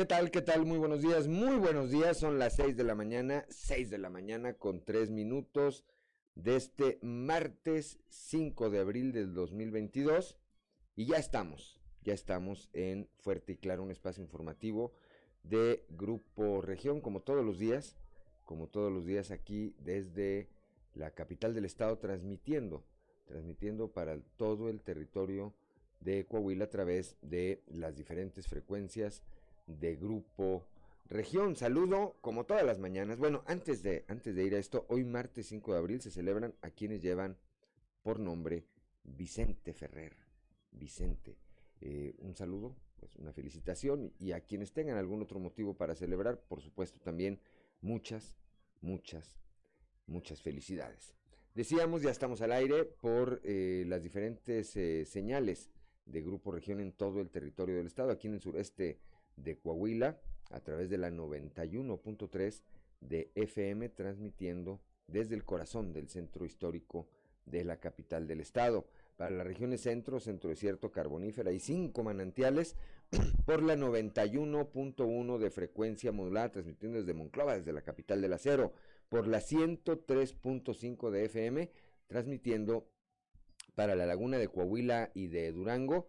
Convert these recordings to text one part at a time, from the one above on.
¿Qué tal? ¿Qué tal? Muy buenos días, muy buenos días. Son las 6 de la mañana, 6 de la mañana con 3 minutos de este martes 5 de abril del 2022. Y ya estamos, ya estamos en Fuerte y Claro, un espacio informativo de Grupo Región, como todos los días, como todos los días aquí desde la capital del estado, transmitiendo, transmitiendo para todo el territorio de Coahuila a través de las diferentes frecuencias de Grupo Región. Saludo como todas las mañanas. Bueno, antes de, antes de ir a esto, hoy martes 5 de abril se celebran a quienes llevan por nombre Vicente Ferrer. Vicente. Eh, un saludo, pues una felicitación y a quienes tengan algún otro motivo para celebrar, por supuesto también muchas, muchas, muchas felicidades. Decíamos, ya estamos al aire por eh, las diferentes eh, señales de Grupo Región en todo el territorio del estado, aquí en el sureste de Coahuila a través de la 91.3 de FM transmitiendo desde el corazón del centro histórico de la capital del estado. Para las regiones centro, centro desierto, carbonífera y cinco manantiales por la 91.1 de frecuencia modulada transmitiendo desde Monclova, desde la capital del acero, por la 103.5 de FM transmitiendo para la laguna de Coahuila y de Durango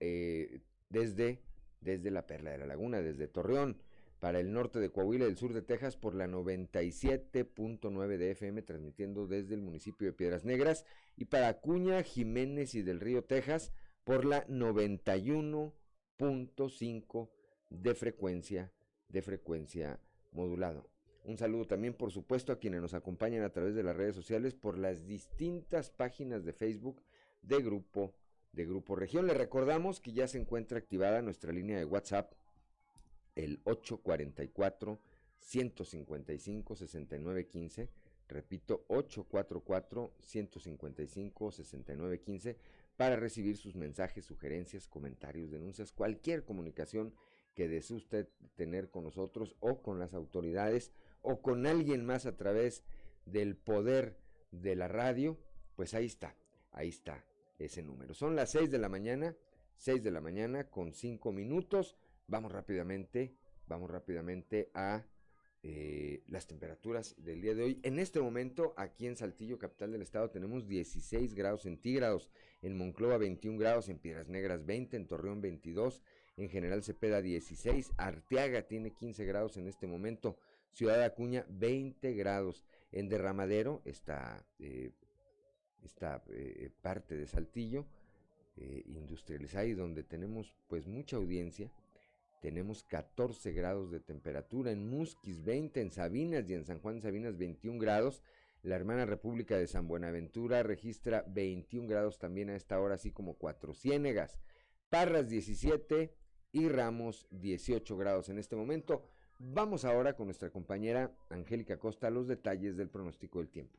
eh, desde desde la Perla de la Laguna, desde Torreón, para el norte de Coahuila y el sur de Texas por la 97.9 de FM, transmitiendo desde el municipio de Piedras Negras, y para Acuña, Jiménez y del Río, Texas, por la 91.5 de frecuencia, de frecuencia modulado. Un saludo también, por supuesto, a quienes nos acompañan a través de las redes sociales por las distintas páginas de Facebook de Grupo de Grupo Región. Le recordamos que ya se encuentra activada nuestra línea de WhatsApp, el 844 155 6915. Repito, 844 155 6915 para recibir sus mensajes, sugerencias, comentarios, denuncias, cualquier comunicación que desee usted tener con nosotros o con las autoridades o con alguien más a través del poder de la radio, pues ahí está, ahí está ese número. Son las 6 de la mañana, 6 de la mañana con 5 minutos. Vamos rápidamente, vamos rápidamente a eh, las temperaturas del día de hoy. En este momento, aquí en Saltillo, capital del estado, tenemos 16 grados centígrados, en Monclova 21 grados, en Piedras Negras 20, en Torreón 22, en General Cepeda 16, Arteaga tiene 15 grados en este momento, Ciudad Acuña 20 grados, en Derramadero está eh, esta eh, parte de Saltillo eh, industrializada y donde tenemos pues mucha audiencia. Tenemos 14 grados de temperatura en Musquis, 20 en Sabinas y en San Juan Sabinas 21 grados. La hermana República de San Buenaventura registra 21 grados también a esta hora, así como Cuatro Ciénegas. Parras 17 y Ramos 18 grados en este momento. Vamos ahora con nuestra compañera Angélica Costa a los detalles del pronóstico del tiempo.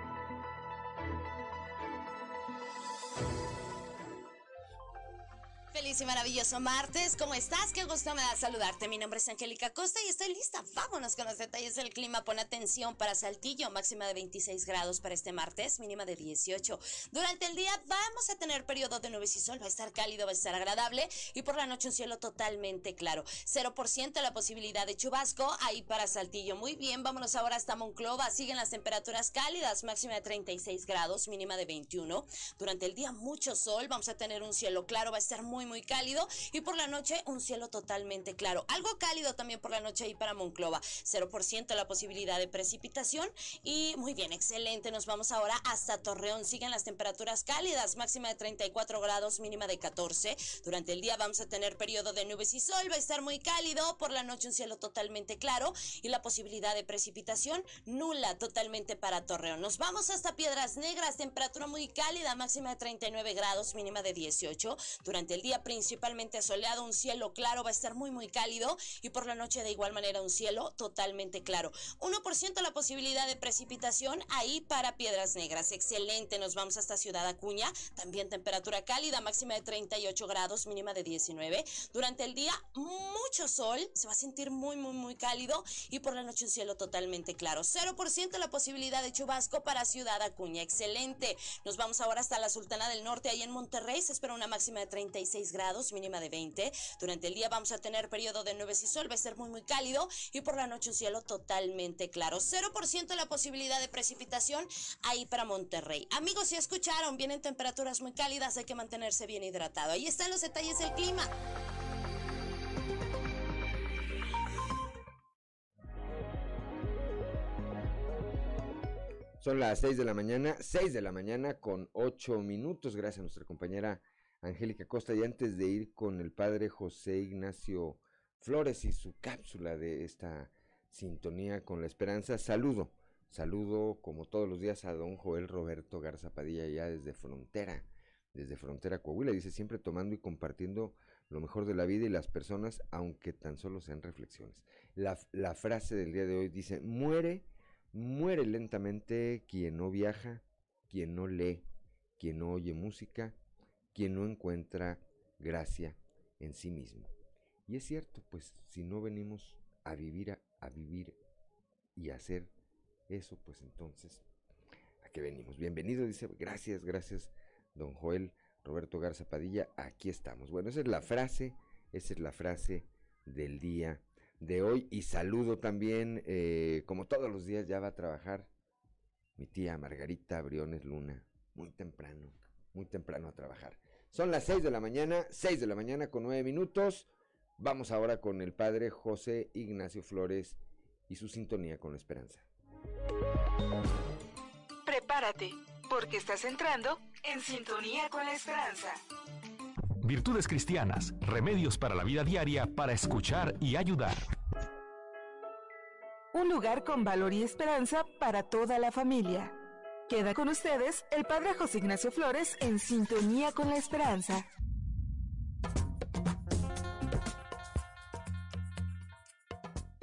Feliz y maravilloso martes. ¿Cómo estás? Qué gusto me da saludarte. Mi nombre es Angélica Costa y estoy lista. Vámonos con los detalles del clima. Pon atención para Saltillo, máxima de 26 grados para este martes, mínima de 18. Durante el día vamos a tener periodo de nubes y sol. Va a estar cálido, va a estar agradable y por la noche un cielo totalmente claro. 0% la posibilidad de chubasco ahí para Saltillo. Muy bien, vámonos ahora hasta Monclova. Siguen las temperaturas cálidas, máxima de 36 grados, mínima de 21. Durante el día mucho sol. Vamos a tener un cielo claro, va a estar muy muy, cálido y por la noche un cielo totalmente claro. Algo cálido también por la noche ahí para Monclova. 0% la posibilidad de precipitación y muy bien, excelente. Nos vamos ahora hasta Torreón. Siguen las temperaturas cálidas, máxima de 34 grados, mínima de 14. Durante el día vamos a tener periodo de nubes y sol, va a estar muy cálido. Por la noche un cielo totalmente claro y la posibilidad de precipitación nula totalmente para Torreón. Nos vamos hasta Piedras Negras, temperatura muy cálida, máxima de 39 grados, mínima de 18. Durante el día día principalmente soleado, un cielo claro, va a estar muy muy cálido y por la noche de igual manera un cielo totalmente claro. 1% la posibilidad de precipitación ahí para Piedras Negras. Excelente, nos vamos hasta Ciudad Acuña, también temperatura cálida, máxima de 38 grados, mínima de 19. Durante el día mucho sol, se va a sentir muy muy muy cálido y por la noche un cielo totalmente claro. 0% la posibilidad de chubasco para Ciudad Acuña. Excelente. Nos vamos ahora hasta la Sultana del Norte, ahí en Monterrey. Se espera una máxima de 36 grados, mínima de 20. Durante el día vamos a tener periodo de nubes y sol, va a ser muy, muy cálido. Y por la noche un cielo totalmente claro. 0% la posibilidad de precipitación ahí para Monterrey. Amigos, si escucharon, vienen temperaturas muy cálidas, hay que mantenerse bien hidratado. Ahí están los detalles del clima. Son las 6 de la mañana, 6 de la mañana con 8 minutos, gracias a nuestra compañera Angélica Costa. Y antes de ir con el padre José Ignacio Flores y su cápsula de esta sintonía con la esperanza, saludo, saludo como todos los días a don Joel Roberto Garza Padilla ya desde Frontera, desde Frontera Coahuila. Dice siempre tomando y compartiendo lo mejor de la vida y las personas, aunque tan solo sean reflexiones. La, la frase del día de hoy dice, muere Muere lentamente quien no viaja, quien no lee, quien no oye música, quien no encuentra gracia en sí mismo. Y es cierto, pues si no venimos a vivir, a, vivir y a hacer eso, pues entonces, ¿a qué venimos? Bienvenido, dice, gracias, gracias, don Joel Roberto Garza Padilla, aquí estamos. Bueno, esa es la frase, esa es la frase del día de hoy y saludo también, eh, como todos los días ya va a trabajar mi tía Margarita Briones Luna, muy temprano, muy temprano a trabajar. Son las 6 de la mañana, 6 de la mañana con 9 minutos. Vamos ahora con el padre José Ignacio Flores y su sintonía con la esperanza. Prepárate, porque estás entrando en sintonía con la esperanza. Virtudes Cristianas, remedios para la vida diaria para escuchar y ayudar. Un lugar con valor y esperanza para toda la familia. Queda con ustedes el Padre José Ignacio Flores en sintonía con la esperanza.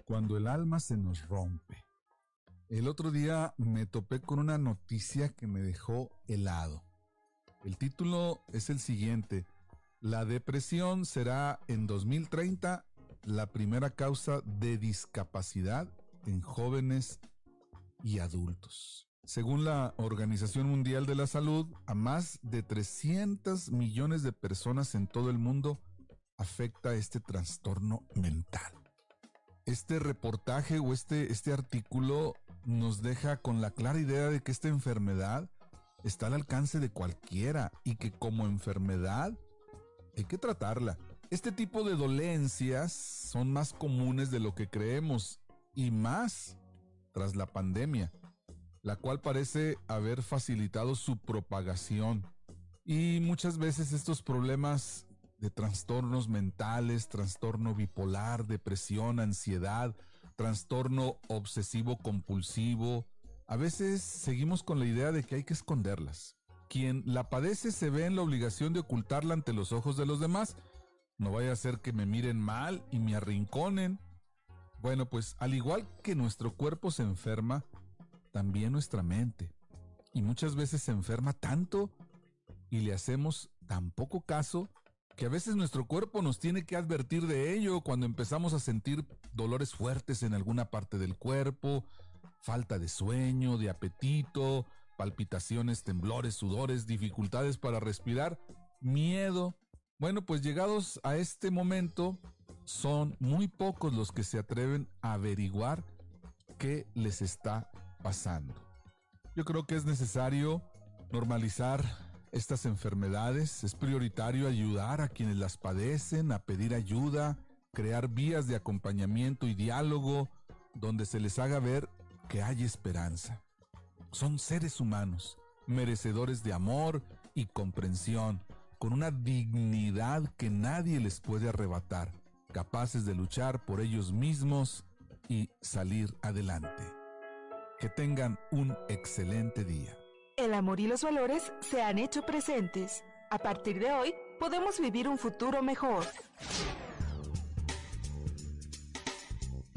Cuando el alma se nos rompe. El otro día me topé con una noticia que me dejó helado. El título es el siguiente la depresión será en 2030 la primera causa de discapacidad en jóvenes y adultos. Según la Organización Mundial de la Salud, a más de 300 millones de personas en todo el mundo afecta este trastorno mental. Este reportaje o este, este artículo nos deja con la clara idea de que esta enfermedad está al alcance de cualquiera y que como enfermedad hay que tratarla. Este tipo de dolencias son más comunes de lo que creemos y más tras la pandemia, la cual parece haber facilitado su propagación. Y muchas veces estos problemas de trastornos mentales, trastorno bipolar, depresión, ansiedad, trastorno obsesivo compulsivo, a veces seguimos con la idea de que hay que esconderlas quien la padece se ve en la obligación de ocultarla ante los ojos de los demás. No vaya a ser que me miren mal y me arrinconen. Bueno, pues al igual que nuestro cuerpo se enferma, también nuestra mente. Y muchas veces se enferma tanto y le hacemos tan poco caso que a veces nuestro cuerpo nos tiene que advertir de ello cuando empezamos a sentir dolores fuertes en alguna parte del cuerpo, falta de sueño, de apetito, palpitaciones, temblores, sudores, dificultades para respirar, miedo. Bueno, pues llegados a este momento, son muy pocos los que se atreven a averiguar qué les está Yo creo que es necesario normalizar estas enfermedades, es prioritario ayudar a quienes las padecen, a pedir ayuda, crear vías de acompañamiento y diálogo donde se les haga ver que hay esperanza. Son seres humanos, merecedores de amor y comprensión, con una dignidad que nadie les puede arrebatar, capaces de luchar por ellos mismos y salir adelante. Que tengan un excelente día. El amor y los valores se han hecho presentes. A partir de hoy, podemos vivir un futuro mejor.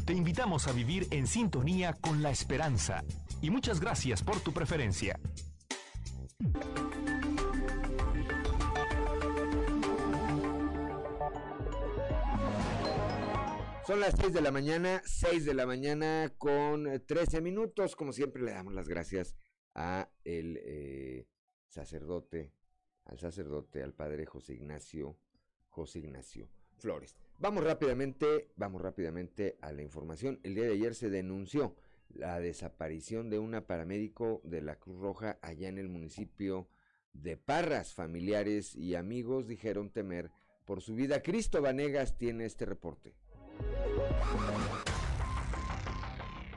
Te invitamos a vivir en sintonía con la esperanza y muchas gracias por tu preferencia. Son las 6 de la mañana, 6 de la mañana con 13 minutos. Como siempre le damos las gracias a el eh, sacerdote, al sacerdote, al padre José Ignacio, José Ignacio Flores. Vamos rápidamente, vamos rápidamente a la información. El día de ayer se denunció la desaparición de una paramédico de la Cruz Roja allá en el municipio de Parras. Familiares y amigos dijeron temer por su vida. Cristo Vanegas tiene este reporte.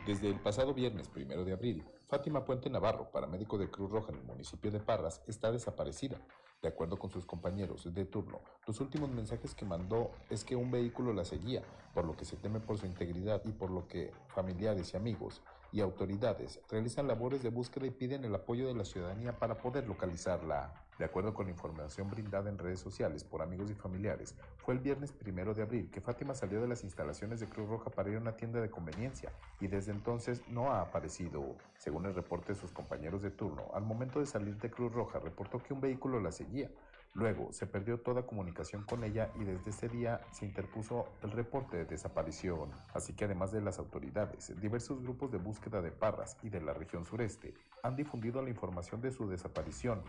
Desde el pasado viernes primero de abril, Fátima Puente Navarro, paramédico de Cruz Roja en el municipio de Parras, está desaparecida. De acuerdo con sus compañeros de turno, los últimos mensajes que mandó es que un vehículo la seguía, por lo que se teme por su integridad y por lo que familiares y amigos y autoridades realizan labores de búsqueda y piden el apoyo de la ciudadanía para poder localizarla. De acuerdo con la información brindada en redes sociales por amigos y familiares, fue el viernes primero de abril que Fátima salió de las instalaciones de Cruz Roja para ir a una tienda de conveniencia y desde entonces no ha aparecido. Según el reporte de sus compañeros de turno, al momento de salir de Cruz Roja reportó que un vehículo la seguía. Luego se perdió toda comunicación con ella y desde ese día se interpuso el reporte de desaparición. Así que además de las autoridades, diversos grupos de búsqueda de Parras y de la región sureste han difundido la información de su desaparición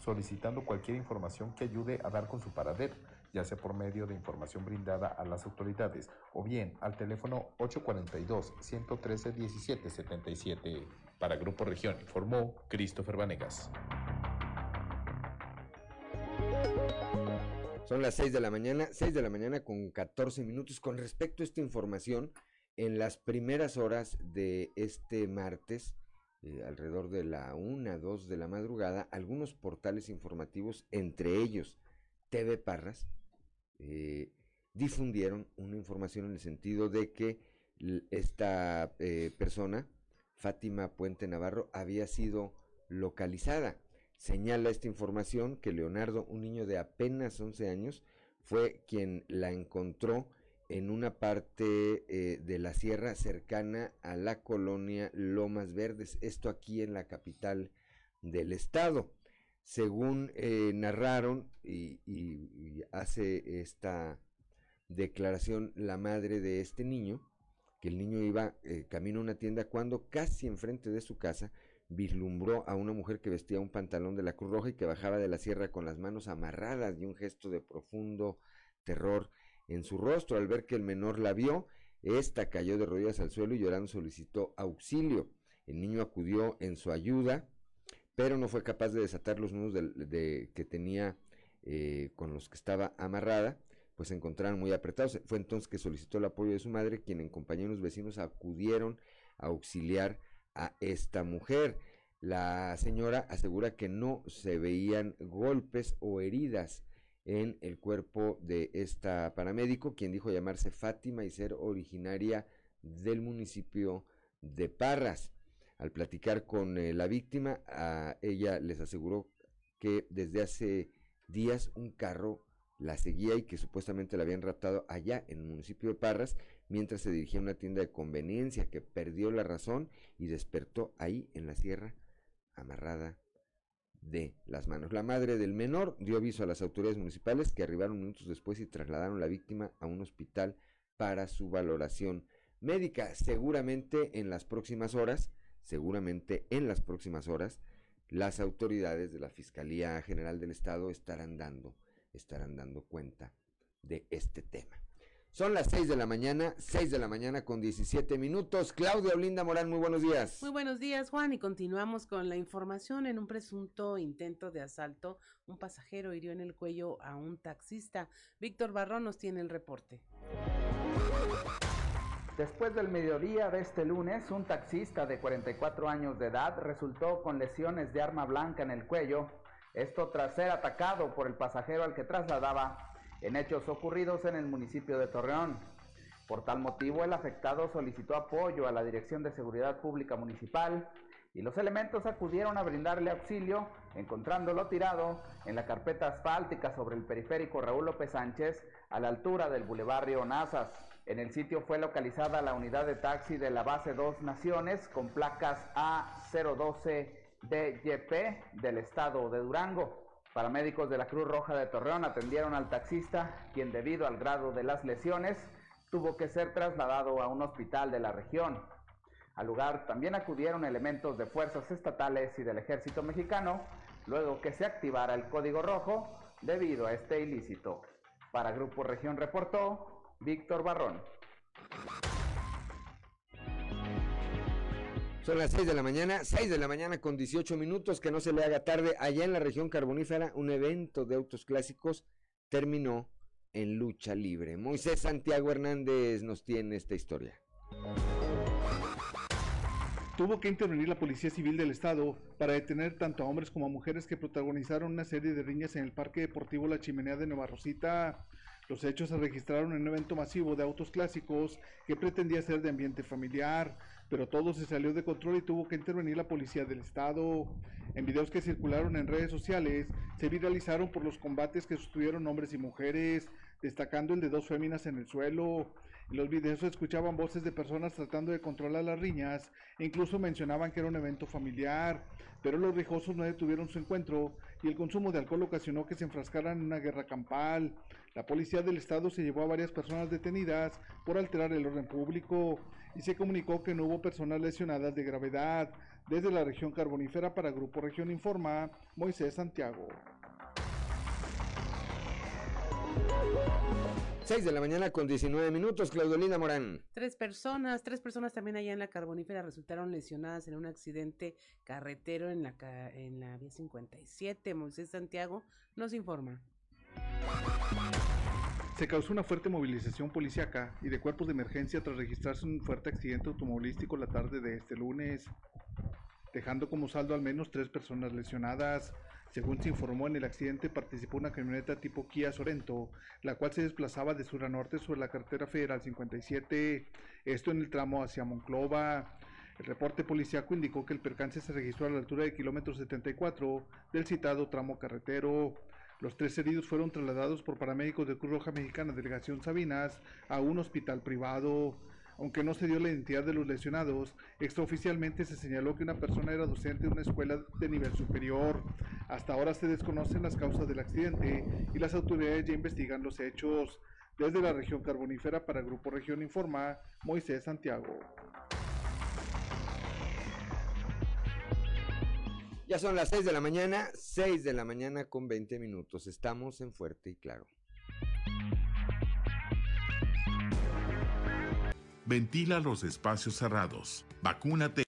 solicitando cualquier información que ayude a dar con su paradero, ya sea por medio de información brindada a las autoridades o bien al teléfono 842-113-1777. Para Grupo Región informó Christopher Vanegas. Son las 6 de la mañana, 6 de la mañana con 14 minutos. Con respecto a esta información, en las primeras horas de este martes, eh, alrededor de la 1, 2 de la madrugada, algunos portales informativos, entre ellos TV Parras, eh, difundieron una información en el sentido de que esta eh, persona, Fátima Puente Navarro, había sido localizada. Señala esta información que Leonardo, un niño de apenas 11 años, fue quien la encontró en una parte eh, de la sierra cercana a la colonia Lomas Verdes, esto aquí en la capital del estado. Según eh, narraron y, hace esta declaración la madre de este niño, que el niño iba eh, camino a una tienda cuando casi enfrente de su casa vislumbró a una mujer que vestía un pantalón de la Cruz Roja y que bajaba de la sierra con las manos amarradas y un gesto de profundo terror en su rostro. Al ver que el menor la vio, ésta cayó de rodillas al suelo y llorando solicitó auxilio. El niño acudió en su ayuda, pero no fue capaz de desatar los nudos de, que tenía eh, con los que estaba amarrada, pues se encontraron muy apretados. Fue entonces que solicitó el apoyo de su madre, quien en compañía de unos vecinos acudieron a auxiliar a esta mujer. La señora asegura que no se veían golpes o heridas en el cuerpo de esta paramédico, quien dijo llamarse Fátima y ser originaria del municipio de Parras. Al platicar con eh, la víctima, a ella les aseguró que desde hace días un carro la seguía y que supuestamente la habían raptado allá en el municipio de Parras mientras se dirigía a una tienda de conveniencia que perdió la razón y despertó ahí en la sierra amarrada de las manos. La madre del menor dio aviso a las autoridades municipales que arribaron minutos después y trasladaron la víctima a un hospital para su valoración médica. Seguramente en las próximas horas, seguramente en las próximas horas, las autoridades de la Fiscalía General del Estado estarán dando, estarán dando cuenta de este tema. Son las 6 de la mañana, 6 de la mañana con 17 minutos. Claudia Olinda Morán, muy buenos días. Muy buenos días, Juan, y continuamos con la información. En un presunto intento de asalto, un pasajero hirió en el cuello a un taxista. Víctor Barrón nos tiene el reporte. Después del mediodía de este lunes, un taxista de 44 años de edad resultó con lesiones de arma blanca en el cuello, esto tras ser atacado por el pasajero al que trasladaba en hechos ocurridos en el municipio de Torreón. Por tal motivo, el afectado solicitó apoyo a la Dirección de Seguridad Pública Municipal, y los elementos acudieron a brindarle auxilio, encontrándolo tirado en la carpeta asfáltica sobre el periférico Raúl López Sánchez, a la altura del Boulevard Nazas. En el sitio fue localizada la unidad de taxi de la base Dos Naciones con placas A012 DYP del estado de Durango. Paramédicos de la Cruz Roja de Torreón atendieron al taxista, quien debido al grado de las lesiones tuvo que ser trasladado a un hospital de la región. Al lugar también acudieron elementos de fuerzas estatales y del ejército mexicano, luego que se activara el código rojo debido a este ilícito. Para Grupo Región reportó Víctor Barrón. Son las 6 de la mañana, 6 de la mañana con 18 minutos, que no se le haga tarde. Allá en la región carbonífera, un evento de autos clásicos terminó en lucha libre. Moisés Santiago Hernández nos tiene esta historia. Tuvo que intervenir la Policía Civil del Estado para detener tanto a hombres como a mujeres que protagonizaron una serie de riñas en el Parque Deportivo La Chimenea de Nueva Rosita. Los hechos se registraron en un evento masivo de autos clásicos que pretendía ser de ambiente familiar, pero todo se salió de control y tuvo que intervenir la policía del estado. En videos que circularon en redes sociales, se viralizaron por los combates que sostuvieron hombres y mujeres, destacando el de dos féminas en el suelo. En los videos escuchaban voces de personas tratando de controlar las riñas e incluso mencionaban que era un evento familiar, pero los rijosos no detuvieron su encuentro y el consumo de alcohol ocasionó que se enfrascaran en una guerra campal. La policía del estado se llevó a varias personas detenidas por alterar el orden público y se comunicó que no hubo personas lesionadas de gravedad. Desde la región carbonífera para Grupo Región Informa, Moisés Santiago. 6 de la mañana con 19 minutos, Claudolina Morán. Tres personas, tres personas también allá en la carbonífera resultaron lesionadas en un accidente carretero en la, en la vía 57. Moisés Santiago nos informa. Se causó una fuerte movilización policiaca y de cuerpos de emergencia tras registrarse un fuerte accidente automovilístico la tarde de este lunes, dejando como saldo al menos tres personas lesionadas. Según se informó, en el accidente participó una camioneta tipo Kia Sorento, la cual se desplazaba de sur a norte sobre la carretera federal 57, esto en el tramo hacia Monclova. El reporte policiaco indicó que el percance se registró a la altura de kilómetro 74 del citado tramo carretero. Los tres heridos fueron trasladados por paramédicos de Cruz Roja Mexicana Delegación Sabinas a un hospital privado. Aunque no se dio la identidad de los lesionados, extraoficialmente se señaló que una persona era docente de una escuela de nivel superior. Hasta ahora se desconocen las causas del accidente y las autoridades ya investigan los hechos. Desde la región carbonífera para Grupo Región Informa, Moisés Santiago. Ya son las 6 de la mañana, 6 de la mañana con 20 minutos. Estamos en Fuerte y Claro. Ventila los espacios cerrados. Vacúnate.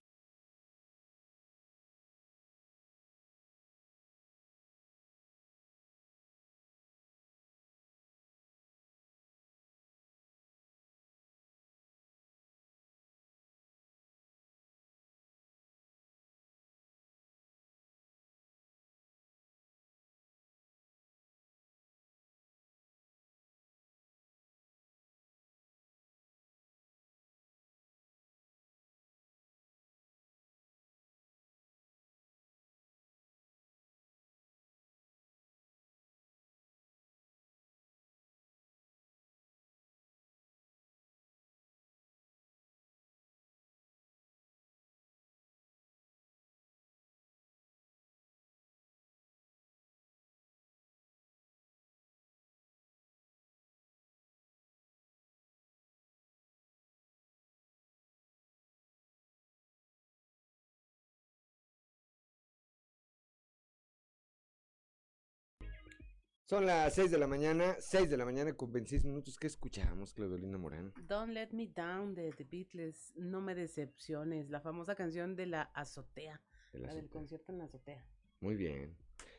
Son las 6 de la mañana, 6 de la mañana con 26 minutos. ¿Qué escuchamos, Claudolina Morán? Don't Let Me Down de The Beatles, No Me Decepciones, la famosa canción de la azotea, la, del concierto en la azotea. Muy bien.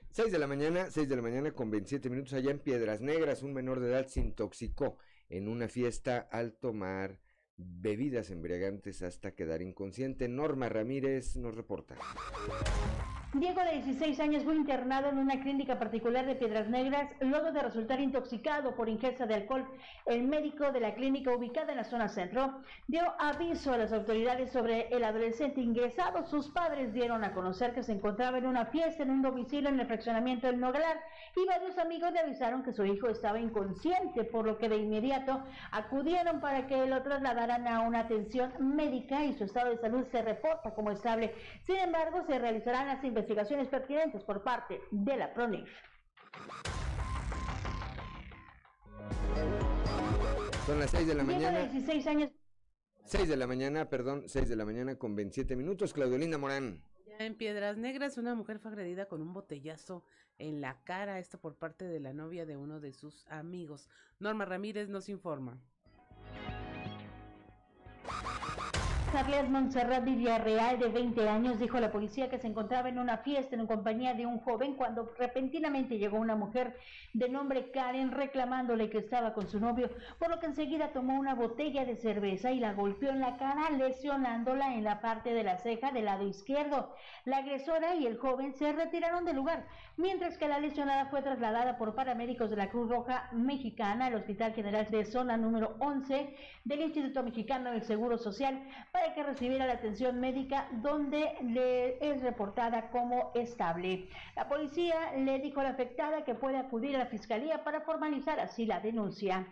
6 de la mañana, 6 de la mañana con 27 minutos allá en Piedras Negras, un menor de edad se intoxicó en una fiesta al tomar bebidas embriagantes hasta quedar inconsciente. Norma Ramírez nos reporta. Diego, de 16 años, fue internado en una clínica particular de Piedras Negras luego de resultar intoxicado por ingesta de alcohol. El médico de la clínica ubicada en la zona centro dio aviso a las autoridades sobre el adolescente ingresado. Sus padres dieron a conocer que se encontraba en una fiesta en un domicilio en el fraccionamiento del Noglar y varios amigos le avisaron que su hijo estaba inconsciente, por lo que de inmediato acudieron para que lo trasladaran a una atención médica y su estado de salud se reporta como estable. Sin embargo, se realizarán las investigaciones investigaciones pertinentes por parte de la PRONIF. Son las 6 de la mañana. 16 años. 6 de la mañana, perdón, 6 de la mañana con 27 minutos. Claudelina Morán. Ya en Piedras Negras, una mujer fue agredida con un botellazo en la cara, esto por parte de la novia de uno de sus amigos. Norma Ramírez nos informa. Carles Montserrat Villarreal, de 20 años, dijo la policía que se encontraba en una fiesta en compañía de un joven cuando repentinamente llegó una mujer de nombre Karen reclamándole que estaba con su novio, por lo que enseguida tomó una botella de cerveza y la golpeó en la cara, lesionándola en la parte de la ceja del lado izquierdo. La agresora y el joven se retiraron del lugar, mientras que la lesionada fue trasladada por paramédicos de la Cruz Roja Mexicana al Hospital General de Zona número 11 del Instituto Mexicano del Seguro Social para que recibiera la atención médica donde le es reportada como estable. La policía le dijo a la afectada que puede acudir a la fiscalía para formalizar así la denuncia.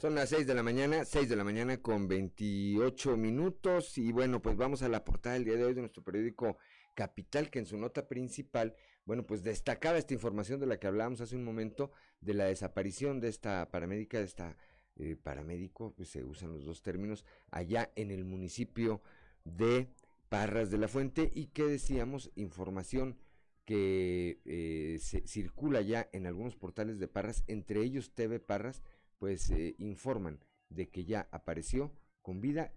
Son las 6 de la mañana, 6 de la mañana con 28 minutos. Y bueno, pues vamos a la portada del día de hoy de nuestro periódico Capital, que en su nota principal, bueno, pues destacaba esta información de la que hablábamos hace un momento, de la desaparición de esta paramédica, de esta eh, paramédico, pues se usan los dos términos, allá en el municipio de Parras de la Fuente. Y que decíamos información que eh, se circula ya en algunos portales de Parras, entre ellos TV Parras, pues eh, informan de que ya apareció con vida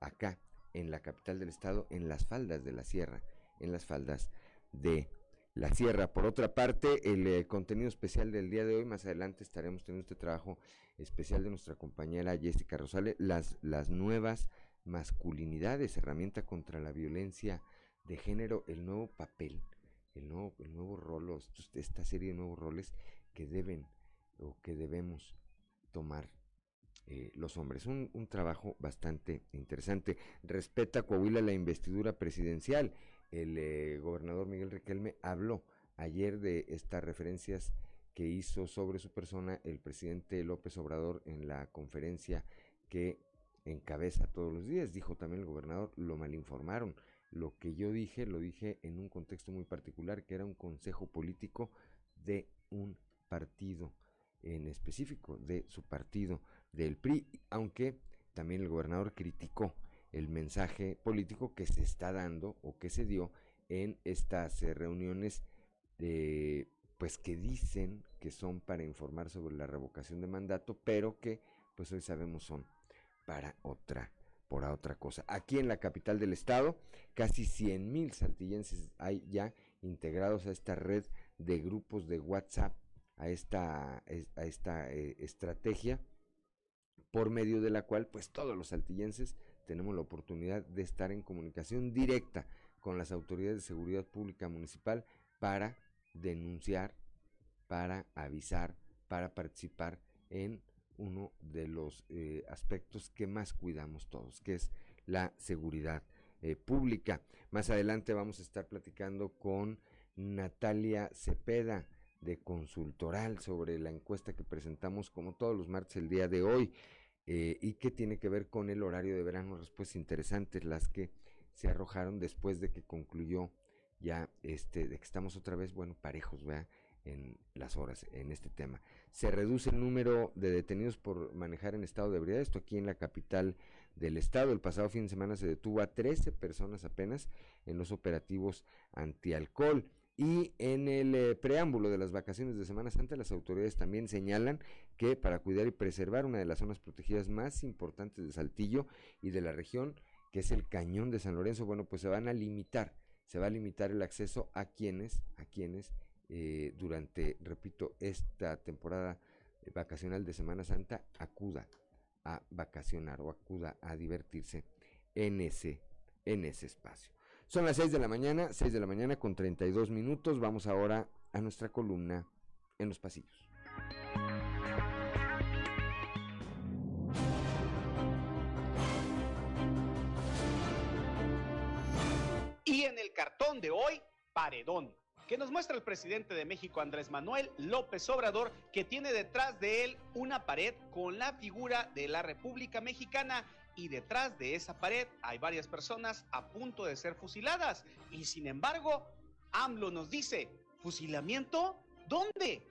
acá en la capital del estado, en las faldas de la sierra, en las faldas de la sierra. Por otra parte, el eh, contenido especial del día de hoy, más adelante estaremos teniendo este trabajo especial de nuestra compañera Jessica Rosales, las, las nuevas masculinidades, herramienta contra la violencia de género, el nuevo papel, el nuevo, el nuevo rol, esta serie de nuevos roles que deben o que debemos tomar eh, los hombres. Un, trabajo bastante interesante. Respeta Coahuila la investidura presidencial el eh, gobernador Miguel Riquelme habló ayer de estas referencias que hizo sobre su persona el presidente López Obrador en la conferencia que encabeza todos los días. Dijo también el gobernador, lo malinformaron. Lo que yo dije, lo dije en un contexto muy particular, que era un consejo político de un partido en específico, de su partido, del PRI, aunque también el gobernador criticó el mensaje político que se está dando o que se dio en estas eh, reuniones de pues que dicen que son para informar sobre la revocación de mandato, pero que pues hoy sabemos son para otra por otra cosa. Aquí en la capital del estado, casi 100 mil saltillenses hay ya integrados a esta red de grupos de WhatsApp, a esta, a esta eh, estrategia por medio de la cual pues todos los saltillenses tenemos la oportunidad de estar en comunicación directa con las autoridades de seguridad pública municipal para denunciar, para avisar, para participar en uno de los eh, aspectos que más cuidamos todos, que es la seguridad eh, pública. Más adelante vamos a estar platicando con Natalia Cepeda de Consultoral sobre la encuesta que presentamos como todos los martes el día de hoy. Eh, y que tiene que ver con el horario de verano, respuestas interesantes las que se arrojaron después de que concluyó ya este, de que estamos otra vez, bueno, parejos, vea, en las horas en este tema. Se reduce el número de detenidos por manejar en estado de ebriedad, esto aquí en la capital del estado. El pasado fin de semana se detuvo a 13 personas apenas en los operativos antialcohol. Y en el eh, preámbulo de las vacaciones de Semana Santa, las autoridades también señalan que para cuidar y preservar una de las zonas protegidas más importantes de Saltillo y de la región, que es el Cañón de San Lorenzo, bueno, pues se van a limitar, se va a limitar el acceso a quienes, a quienes eh, durante, repito, esta temporada vacacional de Semana Santa acuda a vacacionar o acuda a divertirse en ese, en ese espacio. Son las 6 de la mañana, 6 de la mañana con 32 minutos. Vamos ahora a nuestra columna en los pasillos. Y en el cartón de hoy, paredón que nos muestra el presidente de México, Andrés Manuel López Obrador, que tiene detrás de él una pared con la figura de la República Mexicana y detrás de esa pared hay varias personas a punto de ser fusiladas. Y sin embargo, AMLO nos dice, ¿fusilamiento? ¿Dónde?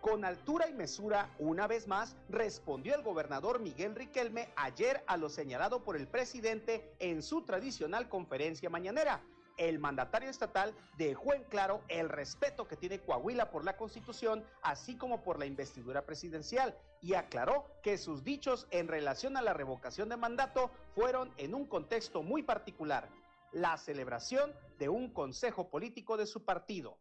Con altura y mesura, una vez más, respondió el gobernador Miguel Riquelme ayer a lo señalado por el presidente en su tradicional conferencia mañanera el mandatario estatal dejó en claro el respeto que tiene Coahuila por la Constitución, así como por la investidura presidencial, y aclaró que sus dichos en relación a la revocación de mandato fueron en un contexto muy particular, la celebración de un consejo político de su partido.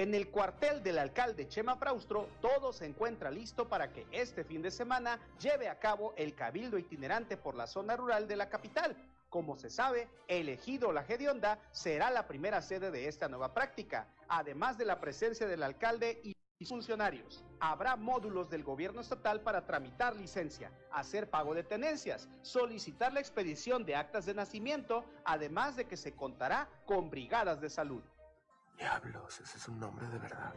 En el cuartel del alcalde Chema Fraustro, todo se encuentra listo para que este fin de semana lleve a cabo el cabildo itinerante por la zona rural de la capital. Como se sabe, el ejido La Gedionda será la primera sede de esta nueva práctica, además de la presencia del alcalde y funcionarios. Habrá módulos del gobierno estatal para tramitar licencia, hacer pago de tenencias, solicitar la expedición de actas de nacimiento, además de que se contará con brigadas de salud. Diablos, ese es un nombre de verdad.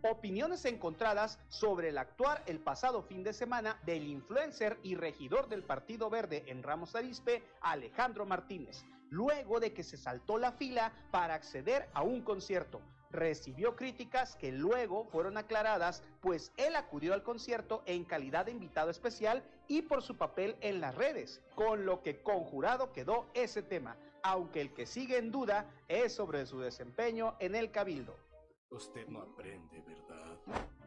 Opiniones encontradas sobre el actuar el pasado fin de semana del influencer y regidor del Partido Verde en Ramos Arispe, Alejandro Martínez, luego de que se saltó la fila para acceder a un concierto. Recibió críticas que luego fueron aclaradas, pues él acudió al concierto en calidad de invitado especial y por su papel en las redes, con lo que conjurado quedó ese tema aunque el que sigue en duda es sobre su desempeño en el cabildo. Usted no aprende, ¿verdad?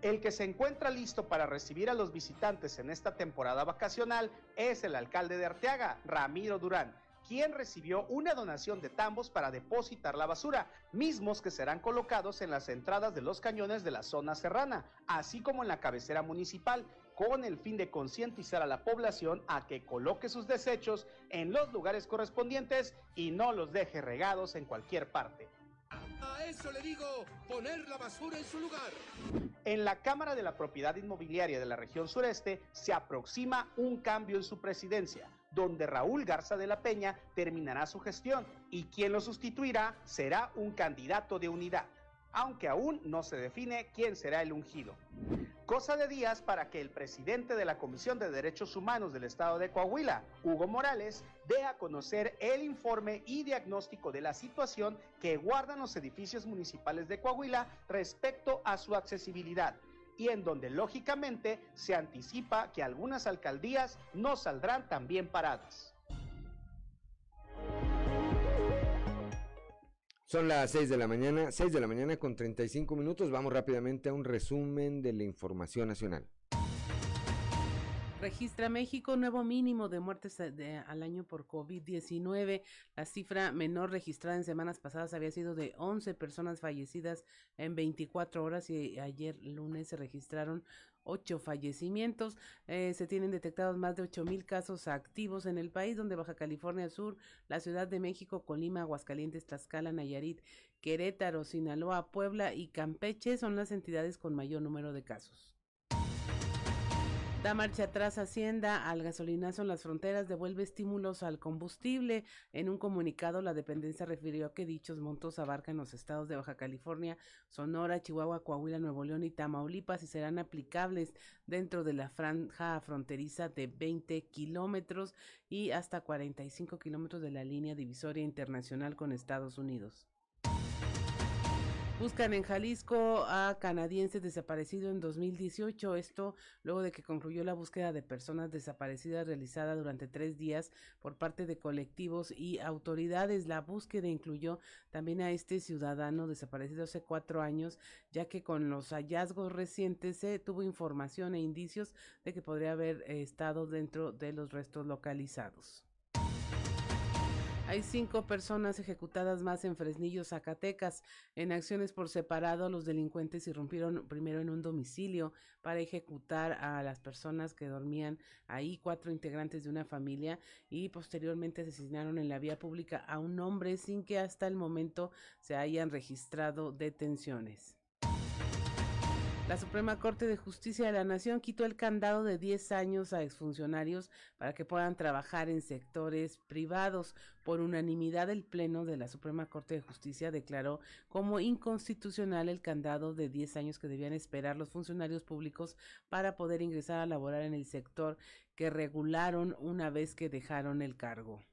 El que se encuentra listo para recibir a los visitantes en esta temporada vacacional es el alcalde de Arteaga, Ramiro Durán, quien recibió una donación de tambos para depositar la basura, mismos que serán colocados en las entradas de los cañones de la zona serrana, así como en la cabecera municipal, con el fin de concientizar a la población a que coloque sus desechos en los lugares correspondientes y no los deje regados en cualquier parte. A eso le digo poner la basura en su lugar. En la Cámara de la Propiedad Inmobiliaria de la región sureste se aproxima un cambio en su presidencia, donde Raúl Garza de la Peña terminará su gestión y quien lo sustituirá será un candidato de unidad aunque aún no se define quién será el ungido. Cosa de días para que el presidente de la Comisión de Derechos Humanos del Estado de Coahuila, Hugo Morales, dé a conocer el informe y diagnóstico de la situación que guardan los edificios municipales de Coahuila respecto a su accesibilidad y en donde lógicamente se anticipa que algunas alcaldías no saldrán tan bien paradas. Son las 6 de la mañana, 6 de la mañana con 35 minutos. Vamos rápidamente a un resumen de la información nacional. Registra México nuevo mínimo de muertes eh, al año por COVID-19. La cifra menor registrada en semanas pasadas había sido de 11 personas fallecidas en 24 horas y ayer lunes se registraron ocho fallecimientos. Eh, se tienen detectados más de ocho mil casos activos en el país, donde Baja California Sur, la Ciudad de México, Colima, Aguascalientes, Tlaxcala, Nayarit, Querétaro, Sinaloa, Puebla y Campeche son las entidades con mayor número de casos. Da marcha atrás Hacienda al gasolinazo en las fronteras, devuelve estímulos al combustible. En un comunicado, la dependencia refirió que dichos montos abarcan los estados de Baja California, Sonora, Chihuahua, Coahuila, Nuevo León y Tamaulipas y serán aplicables dentro de la franja fronteriza de 20 kilómetros y hasta 45 kilómetros de la línea divisoria internacional con Estados Unidos. Buscan en Jalisco a canadienses desaparecidos en 2018. Esto luego de que concluyó la búsqueda de personas desaparecidas realizada durante tres días por parte de colectivos y autoridades. La búsqueda incluyó también a este ciudadano desaparecido hace cuatro años, ya que con los hallazgos recientes se tuvo información e indicios de que podría haber estado dentro de los restos localizados. Hay cinco personas ejecutadas más en Fresnillo, Zacatecas. En acciones por separado, los delincuentes irrumpieron primero en un domicilio para ejecutar a las personas que dormían ahí, cuatro integrantes de una familia, y posteriormente asesinaron en la vía pública a un hombre sin que hasta el momento se hayan registrado detenciones. La Suprema Corte de Justicia de la Nación quitó el candado de 10 años a exfuncionarios para que puedan trabajar en sectores privados. Por unanimidad, el Pleno de la Suprema Corte de Justicia declaró como inconstitucional el candado de 10 años que debían esperar los funcionarios públicos para poder ingresar a laborar en el sector que regularon una vez que dejaron el cargo.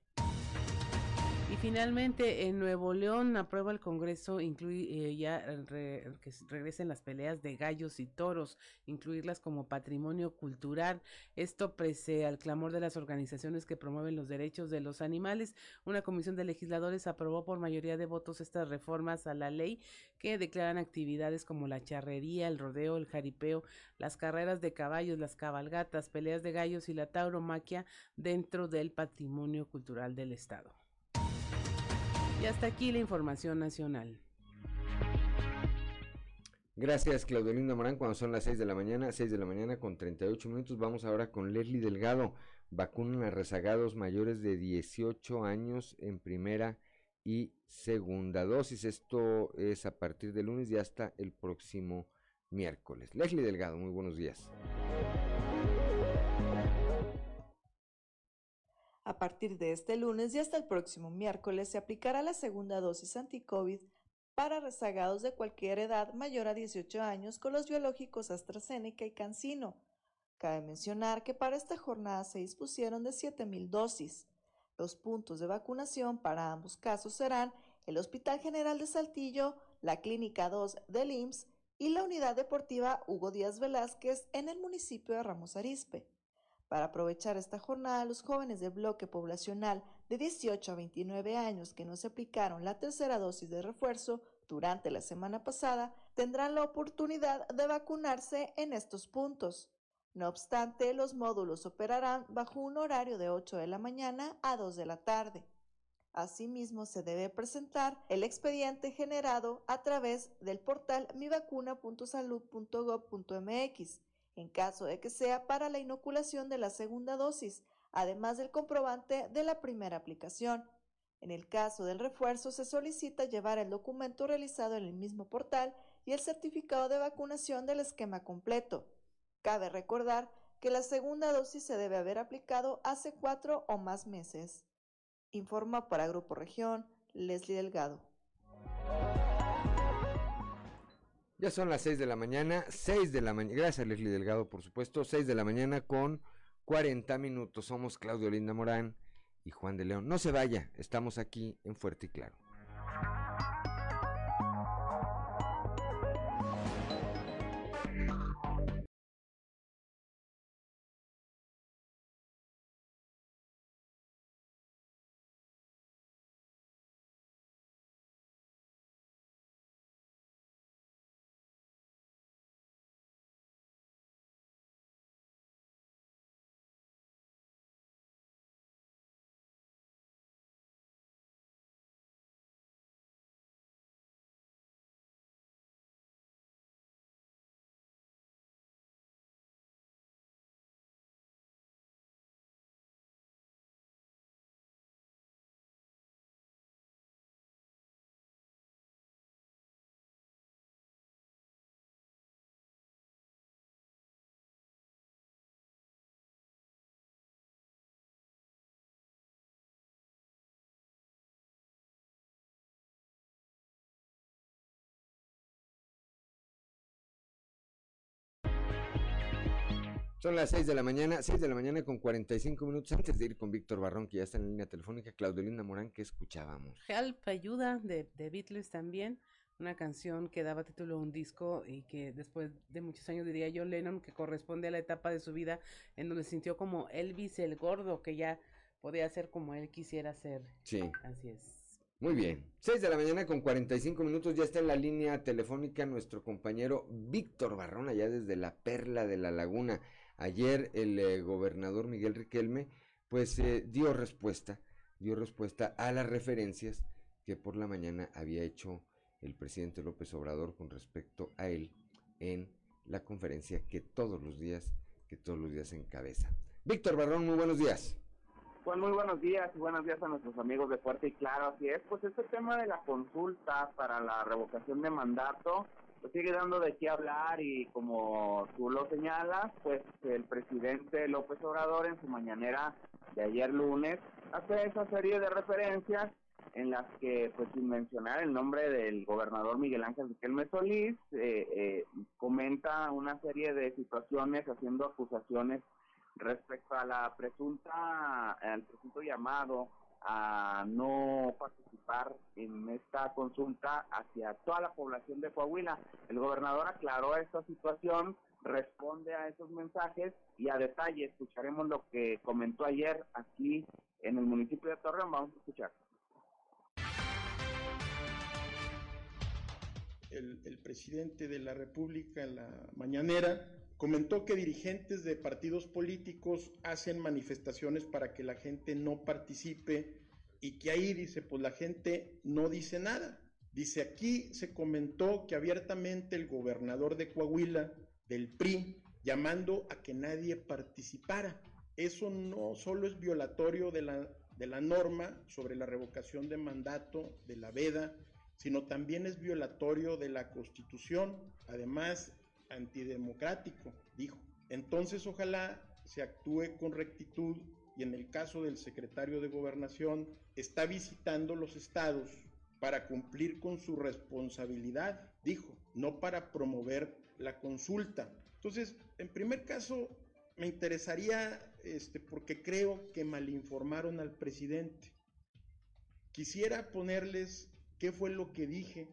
Y finalmente, en Nuevo León aprueba el Congreso incluir eh, ya que regresen las peleas de gallos y toros, incluirlas como patrimonio cultural. Esto pese al clamor de las organizaciones que promueven los derechos de los animales. Una comisión de legisladores aprobó por mayoría de votos estas reformas a la ley que declaran actividades como la charrería, el rodeo, el jaripeo, las carreras de caballos, las cabalgatas, peleas de gallos y la tauromaquia dentro del patrimonio cultural del Estado. Y hasta aquí la información nacional. Gracias, Claudelina Morán. Cuando son las 6 de la mañana, 6 de la mañana con 38 minutos, vamos ahora con Leslie Delgado. Vacunan a rezagados mayores de 18 años en primera y segunda dosis. Esto es a partir del lunes y hasta el próximo miércoles. Leslie Delgado, muy buenos días. A partir de este lunes y hasta el próximo miércoles se aplicará la segunda dosis anti-COVID para rezagados de cualquier edad mayor a 18 años con los biológicos AstraZeneca y CanSino. Cabe mencionar que para esta jornada se dispusieron de 7.000 dosis. Los puntos de vacunación para ambos casos serán el Hospital General de Saltillo, la Clínica 2 del IMSS y la Unidad Deportiva Hugo Díaz Velázquez en el municipio de Ramos Arizpe. Para aprovechar esta jornada, los jóvenes del bloque poblacional de 18 a 29 años que no se aplicaron la tercera dosis de refuerzo durante la semana pasada tendrán la oportunidad de vacunarse en estos puntos. No obstante, los módulos operarán bajo un horario de 8 de la mañana a 2 de la tarde. Asimismo, se debe presentar el expediente generado a través del portal mivacuna.salud.gov.mx en caso de que sea para la inoculación de la segunda dosis, además del comprobante de la primera aplicación. En el caso del refuerzo se solicita llevar el documento realizado en el mismo portal y el certificado de vacunación del esquema completo. Cabe recordar que la segunda dosis se debe haber aplicado hace cuatro o más meses. Informa para Grupo Región Leslie Delgado. Ya son las 6 de la mañana, 6 de la mañana, gracias Leslie Delgado por supuesto, 6 de la mañana con 40 minutos. Somos Claudio Linda Morán y Juan de León. No se vaya, estamos aquí en Fuerte y Claro. Son las 6 de la mañana, 6 de la mañana con 45 minutos antes de ir con Víctor Barrón, que ya está en línea telefónica, Claudelina Morán, que escuchábamos. Help Ayuda de, de Beatles también, una canción que daba título a un disco y que después de muchos años diría yo Lennon, que corresponde a la etapa de su vida en donde sintió como Elvis el gordo, que ya podía ser como él quisiera ser. Sí. Así es. Muy bien, 6 de la mañana con 45 minutos, ya está en la línea telefónica nuestro compañero Víctor Barrón, allá desde la Perla de la Laguna. Ayer el eh, gobernador Miguel Riquelme pues eh, dio respuesta dio respuesta a las referencias que por la mañana había hecho el presidente López Obrador con respecto a él en la conferencia que todos los días, que todos los días encabeza. Víctor Barrón, muy buenos días. Pues muy buenos días y buenos días a nuestros amigos de Fuerte y Claro. Así es, pues este tema de la consulta para la revocación de mandato pues sigue dando de qué hablar y como tú lo señalas, pues el presidente López Obrador en su mañanera de ayer lunes hace esa serie de referencias en las que, pues sin mencionar el nombre del gobernador Miguel Ángel Riquelme Solís, eh, eh, comenta una serie de situaciones haciendo acusaciones respecto a la presunta, al presunto llamado a no participar en esta consulta hacia toda la población de Coahuila. El gobernador aclaró esta situación, responde a esos mensajes y a detalle escucharemos lo que comentó ayer aquí en el municipio de Torreón. Vamos a escuchar. El, el presidente de la República la mañanera comentó que dirigentes de partidos políticos hacen manifestaciones para que la gente no participe y que ahí dice, pues la gente no dice nada. Dice, aquí se comentó que abiertamente el gobernador de Coahuila, del PRI, llamando a que nadie participara. Eso no solo es violatorio de la, de la norma sobre la revocación de mandato de la veda, sino también es violatorio de la Constitución. Además, antidemocrático, dijo. Entonces ojalá se actúe con rectitud y en el caso del secretario de gobernación está visitando los estados para cumplir con su responsabilidad, dijo, no para promover la consulta. Entonces, en primer caso, me interesaría, este, porque creo que malinformaron al presidente. Quisiera ponerles qué fue lo que dije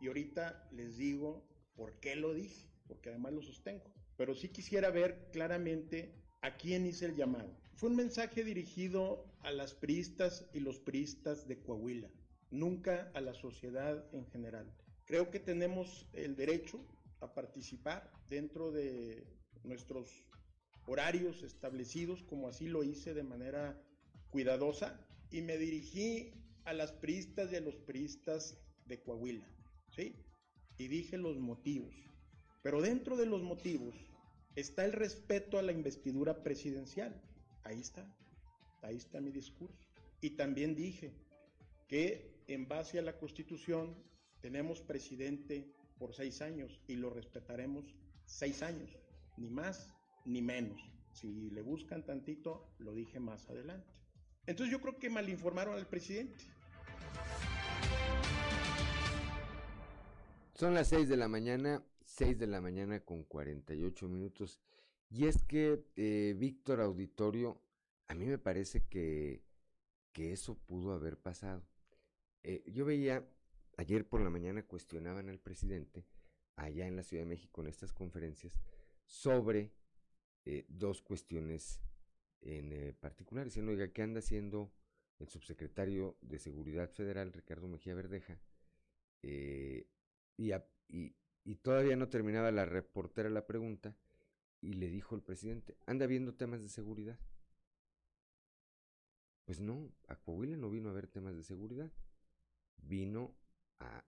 y ahorita les digo por qué lo dije porque además lo sostengo. Pero sí quisiera ver claramente a quién hice el llamado. Fue un mensaje dirigido a las priistas y los priistas de Coahuila, nunca a la sociedad en general. Creo que tenemos el derecho a participar dentro de nuestros horarios establecidos, como así lo hice de manera cuidadosa, y me dirigí a las priistas y a los priistas de Coahuila, ¿sí? Y dije los motivos. Pero dentro de los motivos está el respeto a la investidura presidencial. Ahí está, ahí está mi discurso. Y también dije que en base a la Constitución tenemos presidente por seis años y lo respetaremos seis años, ni más ni menos. Si le buscan tantito, lo dije más adelante. Entonces yo creo que malinformaron al presidente. Son las seis de la mañana 6 de la mañana con 48 minutos. Y es que, eh, Víctor Auditorio, a mí me parece que, que eso pudo haber pasado. Eh, yo veía, ayer por la mañana cuestionaban al presidente, allá en la Ciudad de México, en estas conferencias, sobre eh, dos cuestiones en particular. Diciendo, oiga, ¿qué anda haciendo el subsecretario de Seguridad Federal, Ricardo Mejía Verdeja? y, y, y todavía no terminaba la reportera la pregunta y le dijo el presidente, ¿anda viendo temas de seguridad? Pues no, a Coahuila no vino a ver temas de seguridad, vino a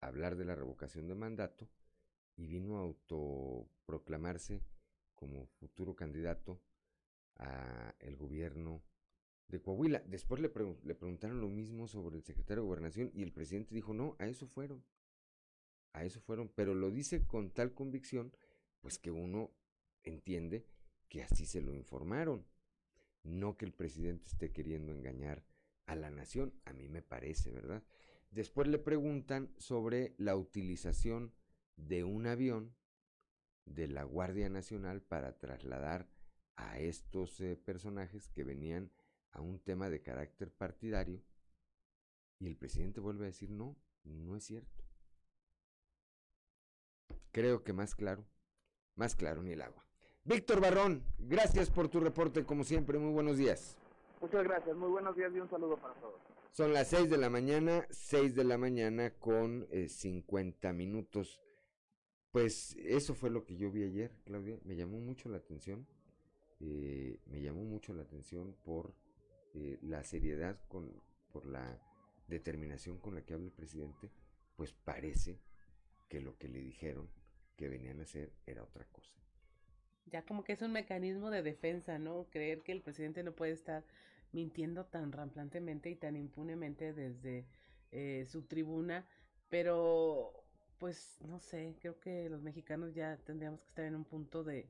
hablar de la revocación de mandato y vino a autoproclamarse como futuro candidato a el gobierno de Coahuila. Después le, le preguntaron lo mismo sobre el secretario de Gobernación y el presidente dijo, no, a eso fueron a eso fueron, pero lo dice con tal convicción, pues que uno entiende que así se lo informaron, no que el presidente esté queriendo engañar a la nación, a mí me parece, ¿verdad? Después le preguntan sobre la utilización de un avión de la Guardia Nacional para trasladar a estos eh, personajes que venían a un tema de carácter partidario y el presidente vuelve a decir no, no es cierto. Creo que más claro, más claro ni el agua. Víctor Barrón, gracias por tu reporte como siempre, muy buenos días. Muchas gracias, muy buenos días y un saludo para todos. Son las 6 de la mañana, 6 de la mañana con 50 eh, minutos. Pues eso fue lo que yo vi ayer, Claudia. Me llamó mucho la atención. Eh, me llamó mucho la atención por eh, la seriedad con, por la determinación con la que habla el presidente, pues parece que lo que le dijeron que venían a hacer era otra cosa. Ya como que es un mecanismo de defensa, ¿no? Creer que el presidente no puede estar mintiendo tan ramplantemente y tan impunemente desde eh, su tribuna, pero pues no sé, creo que los mexicanos ya tendríamos que estar en un punto de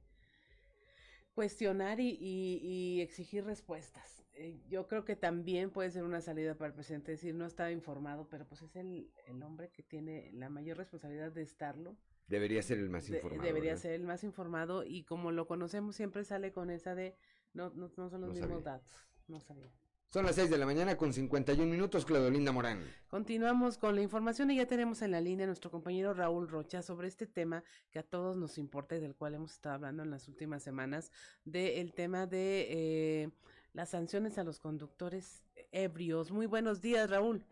cuestionar y, y, exigir respuestas. Eh, yo creo que también puede ser una salida para el presidente decir no estaba informado, pero pues es el hombre que tiene la mayor responsabilidad de estarlo. Debería ser el más informado. debería ser el más informado y como lo conocemos siempre sale con esa de no, no, no son los mismos datos. No sabía. Son las 6 de la mañana con 51 minutos, Claudolinda Morán. Continuamos con la información y ya tenemos en la línea a nuestro compañero Raúl Rocha sobre este tema que a todos nos importa y del cual hemos estado hablando en las últimas semanas, del tema de eh, las sanciones a los conductores ebrios. Muy buenos días, Raúl.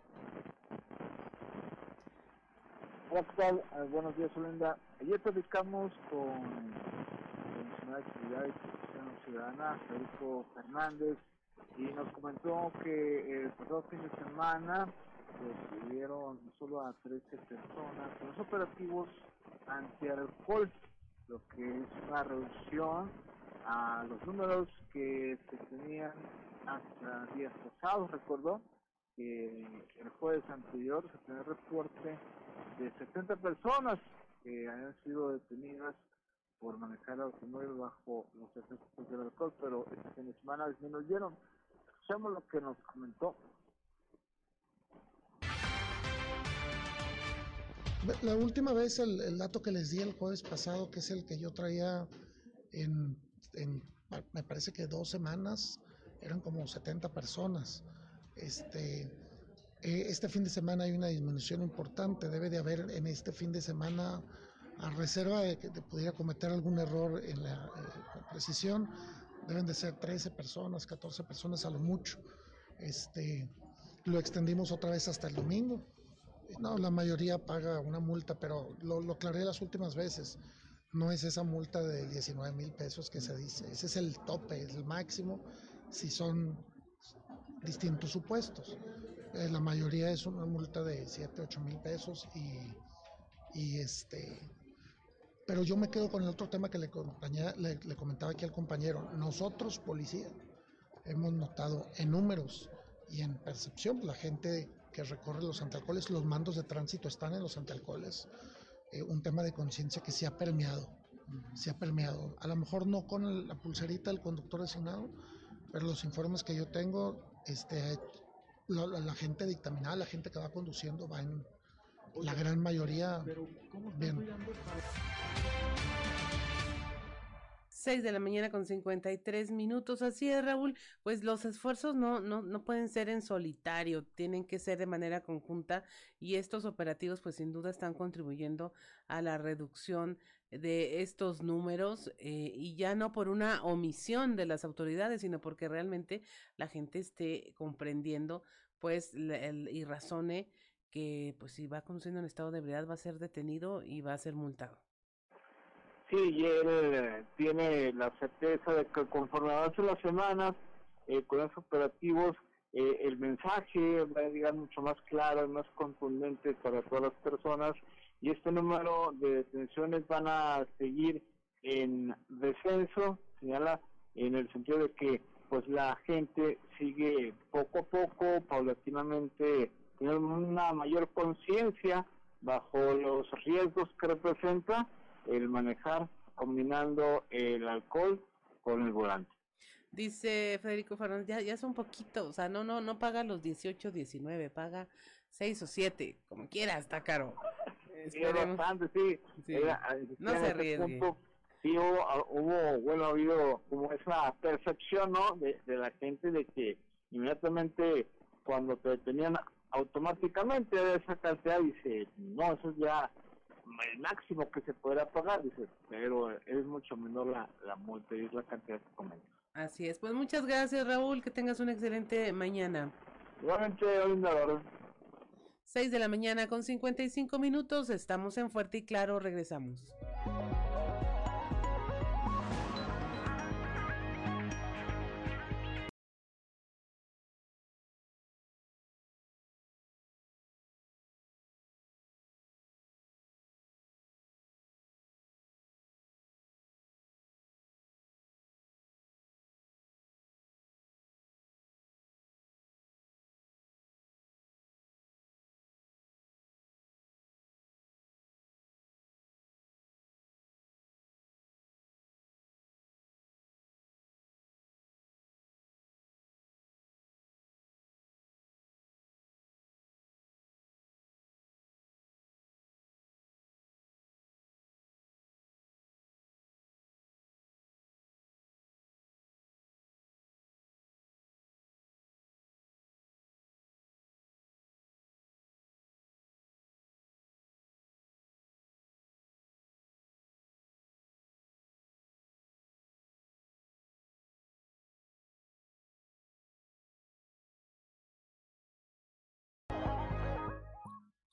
Eh, buenos días, Olinda. Ayer platicamos con el Nacional de Seguridad y Ciudadana, Federico Fernández, y nos comentó que el pasado fin de semana dieron solo a 13 personas los operativos anti-alcohol, lo que es una reducción a los números que se tenían hasta días pasados. Recordó que el jueves anterior se tenía reporte de 70 personas que habían sido detenidas por manejar automóvil bajo los efectos del alcohol, pero de semana disminuyeron escuchemos lo que nos comentó. La última vez el, dato que les di el jueves pasado, que es el que yo traía en, me parece que dos semanas, eran como 70 personas. Este, este fin de semana hay una disminución importante, debe de haber en este fin de semana, a reserva de que pudiera cometer algún error en la eh, precisión, deben de ser 13 personas, 14 personas a lo mucho. Este, lo extendimos otra vez hasta el domingo. No, la mayoría paga una multa, pero lo, lo aclaré las últimas veces. No es esa multa de 19 mil pesos que se dice, ese es el tope, es el máximo, si son distintos supuestos. Eh, la mayoría es una multa de 7, 8 mil pesos y, y este, pero yo me quedo con el otro tema que le, le, comentaba aquí al compañero. Nosotros, policía, hemos notado en números y en percepción, la gente que recorre los antialcoholes, los mandos de tránsito están en los antialcoholes. Eh, un tema de conciencia que se ha permeado, se ha permeado. A lo mejor no con la pulserita del conductor designado, pero los informes que yo tengo, este, la, la gente dictaminada, la gente que va conduciendo, va en la gran mayoría. bien. 6 de la mañana con 53 minutos. Así es, Raúl. Pues los esfuerzos no, no, no pueden ser en solitario, tienen que ser de manera conjunta y estos operativos pues sin duda están contribuyendo a la reducción de estos números eh, y ya no por una omisión de las autoridades, sino porque realmente la gente esté comprendiendo pues el, y razone que pues si va conduciendo en estado de ebriedad va a ser detenido y va a ser multado. Sí, y él eh, tiene la certeza de que conforme avancen las semanas, eh, con los operativos, eh, el mensaje va a llegar mucho más claro más contundente para todas las personas. Y este número de detenciones van a seguir en descenso, señala, en el sentido de que pues la gente sigue poco a poco, paulatinamente tener una mayor conciencia bajo los riesgos que representa el manejar combinando el alcohol con el volante. Dice Federico Fernández, ya, ya es un poquito, o sea, no, no, no paga los 18, 19, paga 6 o 7, como quiera, está caro. Sí, bastante, sí. no se arriesgue. sí hubo, hubo, bueno, ha habido como esa percepción, ¿no? De, de la gente de que inmediatamente cuando te detenían automáticamente de esa cantidad dice, no, eso es ya el máximo que se podrá pagar, dice, pero es mucho menor la, la multa y es la cantidad que comenta. Así es, pues muchas gracias Raúl, que tengas una excelente mañana. Igualmente, hora. 6 de la mañana con 55 minutos, estamos en Fuerte y Claro, regresamos.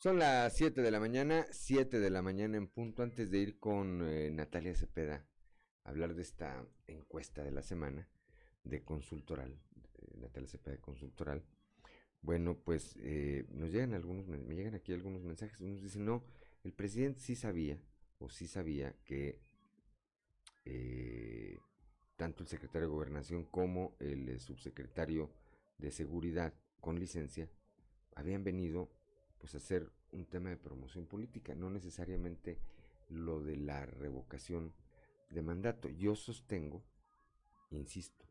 Son las 7 de la mañana, 7 de la mañana en punto, antes de ir con eh, Natalia Cepeda a hablar de esta encuesta de la semana de Consultoral, eh, Natalia Cepeda de Consultoral. Bueno, pues eh, nos llegan algunos, me llegan aquí algunos mensajes, unos dicen, no, el presidente sí sabía, o sí sabía que eh, tanto el secretario de Gobernación como el subsecretario de Seguridad con licencia habían venido pues hacer un tema de promoción política, no necesariamente lo de la revocación de mandato. Yo sostengo, insisto,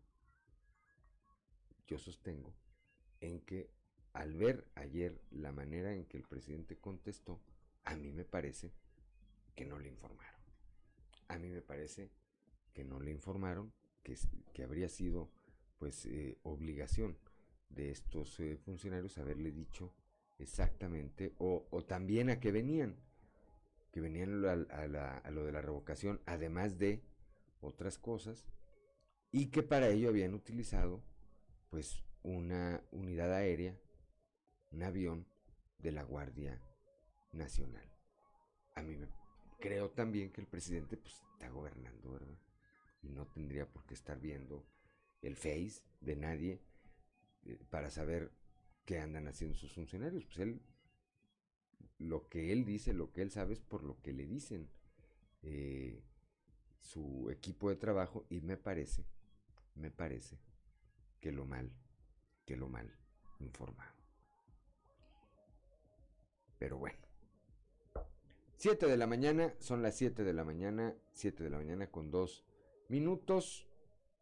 yo sostengo en que al ver ayer la manera en que el presidente contestó, a mí me parece que no le informaron. A mí me parece que no le informaron, que, que habría sido pues eh, obligación de estos eh, funcionarios haberle dicho exactamente, o, también a que venían, que venían a lo de la revocación, además de otras cosas, y que para ello habían utilizado pues una unidad aérea, un avión de la Guardia Nacional. A mí me creo también que el presidente pues está gobernando, ¿verdad? Y no tendría por qué estar viendo el face de nadie eh, para saber qué andan haciendo sus funcionarios. Pues él, lo que él dice, lo que él sabe es por lo que le dicen eh, su equipo de trabajo y me parece, me parece que lo mal, que lo mal informado. Pero bueno. 7 de la mañana, son las 7 de la mañana, 7 de la mañana con dos minutos.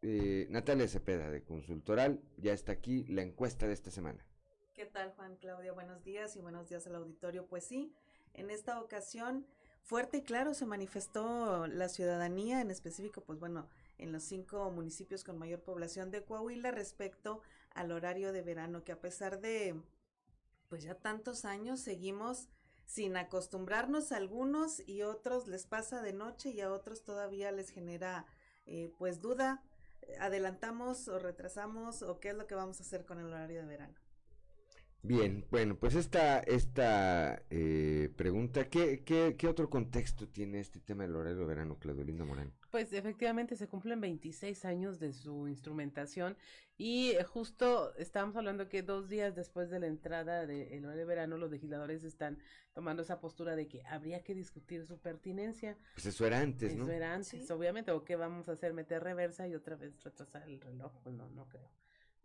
Eh, Natalia Cepeda de Consultoral, ya está aquí la encuesta de esta semana. ¿Qué tal Juan Claudia? Buenos días y buenos días al auditorio. Pues sí, en esta ocasión fuerte y claro se manifestó la ciudadanía, en específico, pues bueno, en los cinco municipios con mayor población de Coahuila respecto al horario de verano, que a pesar de pues ya tantos años seguimos sin acostumbrarnos a algunos y otros les pasa de noche y a otros todavía les genera eh, pues duda, adelantamos o retrasamos o qué es lo que vamos a hacer con el horario de verano. Bien, bueno, pues esta, esta eh, pregunta, ¿qué, ¿qué, qué, otro contexto tiene este tema del horario de verano, Claudio Linda Morán? Pues efectivamente se cumplen 26 años de su instrumentación y eh, justo estábamos hablando que dos días después de la entrada del horario de verano los legisladores están tomando esa postura de que habría que discutir su pertinencia. Pues eso era antes, eso ¿no? Eso era antes, ¿Sí? obviamente, o qué vamos a hacer, meter reversa y otra vez retrasar el reloj, pues no, no creo.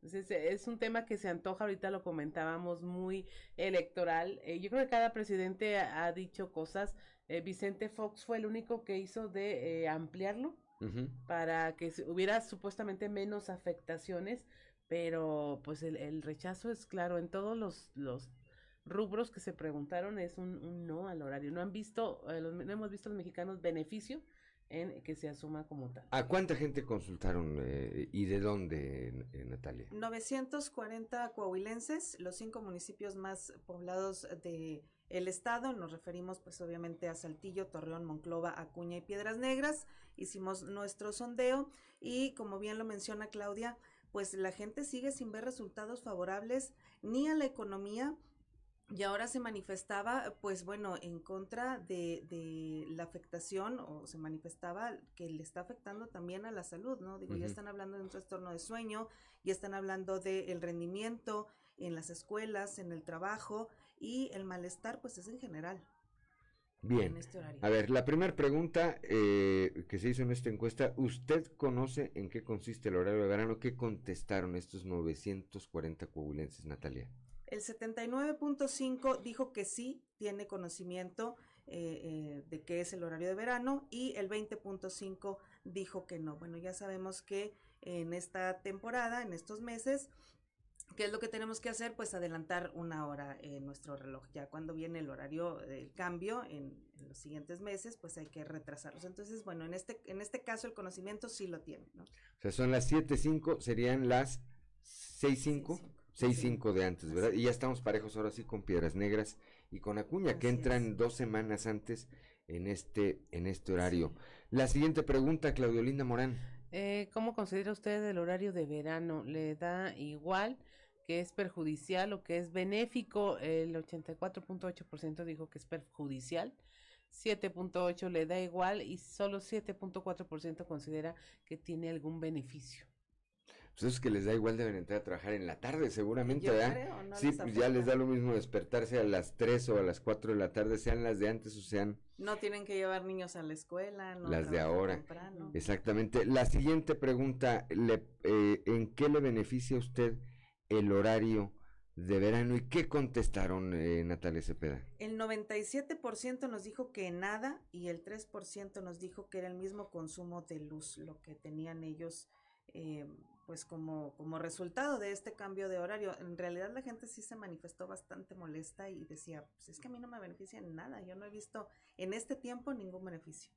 Entonces es un tema que se antoja, ahorita lo comentábamos, muy electoral. Eh, yo creo que cada presidente ha, ha dicho cosas. Eh, Vicente Fox fue el único que hizo de eh, ampliarlo uh -huh. para que hubiera supuestamente menos afectaciones, pero pues el, el rechazo es claro en todos los, los rubros que se preguntaron es un, un no al horario. No han visto, eh, los, no hemos visto los mexicanos beneficio en que se asuma como tal. ¿A cuánta gente consultaron eh, y de dónde, eh, Natalia? 940 coahuilenses, los cinco municipios más poblados de el estado, nos referimos pues obviamente a Saltillo, Torreón, Monclova, Acuña y Piedras Negras. Hicimos nuestro sondeo y como bien lo menciona Claudia, pues la gente sigue sin ver resultados favorables ni a la economía y ahora se manifestaba, pues bueno, en contra de, de, la afectación o se manifestaba que le está afectando también a la salud, ¿no? Digo, uh -huh. ya están hablando de un trastorno de sueño, ya están hablando del el rendimiento en las escuelas, en el trabajo y el malestar, pues es en general. Bien. En este a ver, la primera pregunta eh, que se hizo en esta encuesta, ¿usted conoce en qué consiste el horario de verano? ¿Qué contestaron estos 940 coahuilenses, Natalia? El 79.5 dijo que sí tiene conocimiento eh, eh, de qué es el horario de verano y el 20.5 dijo que no. Bueno, ya sabemos que en esta temporada, en estos meses, ¿qué es lo que tenemos que hacer? Pues adelantar una hora en nuestro reloj. Ya cuando viene el horario del cambio en, en, los siguientes meses, pues hay que retrasarlos. Entonces, bueno, en este, en este caso el conocimiento sí lo tiene, ¿no? O sea, son las 7.5, serían las 6.5. 6-5 de antes, ¿verdad? Y ya estamos parejos ahora sí con Piedras Negras y con Acuña, Así que entran es. dos semanas antes en este, en este horario. Sí. La siguiente pregunta, Claudio Linda Morán. Eh, ¿Cómo considera usted el horario de verano? ¿Le da igual que es perjudicial o que es benéfico. El 84.8% dijo que es perjudicial. 7.8 le da igual y solo 7.4% considera que tiene algún beneficio. Pues esos que les da igual deben entrar a trabajar en la tarde, seguramente, Yo ¿verdad? creo, no sí, pues ya les da lo mismo despertarse a las 3 o a las 4 de la tarde, sean las de antes o sean No tienen que llevar niños a la escuela, no las de ahora. temprano. Exactamente. La siguiente pregunta, le- eh, ¿en qué le beneficia a usted el horario de verano y qué contestaron eh, Natalia Cepeda? El 97% nos dijo que nada y el 3% nos dijo que era el mismo consumo de luz, lo que tenían ellos eh, pues como, como resultado de este cambio de horario. En realidad la gente sí se manifestó bastante molesta y decía, pues es que a mí no me beneficia en nada, yo no he visto en este tiempo ningún beneficio.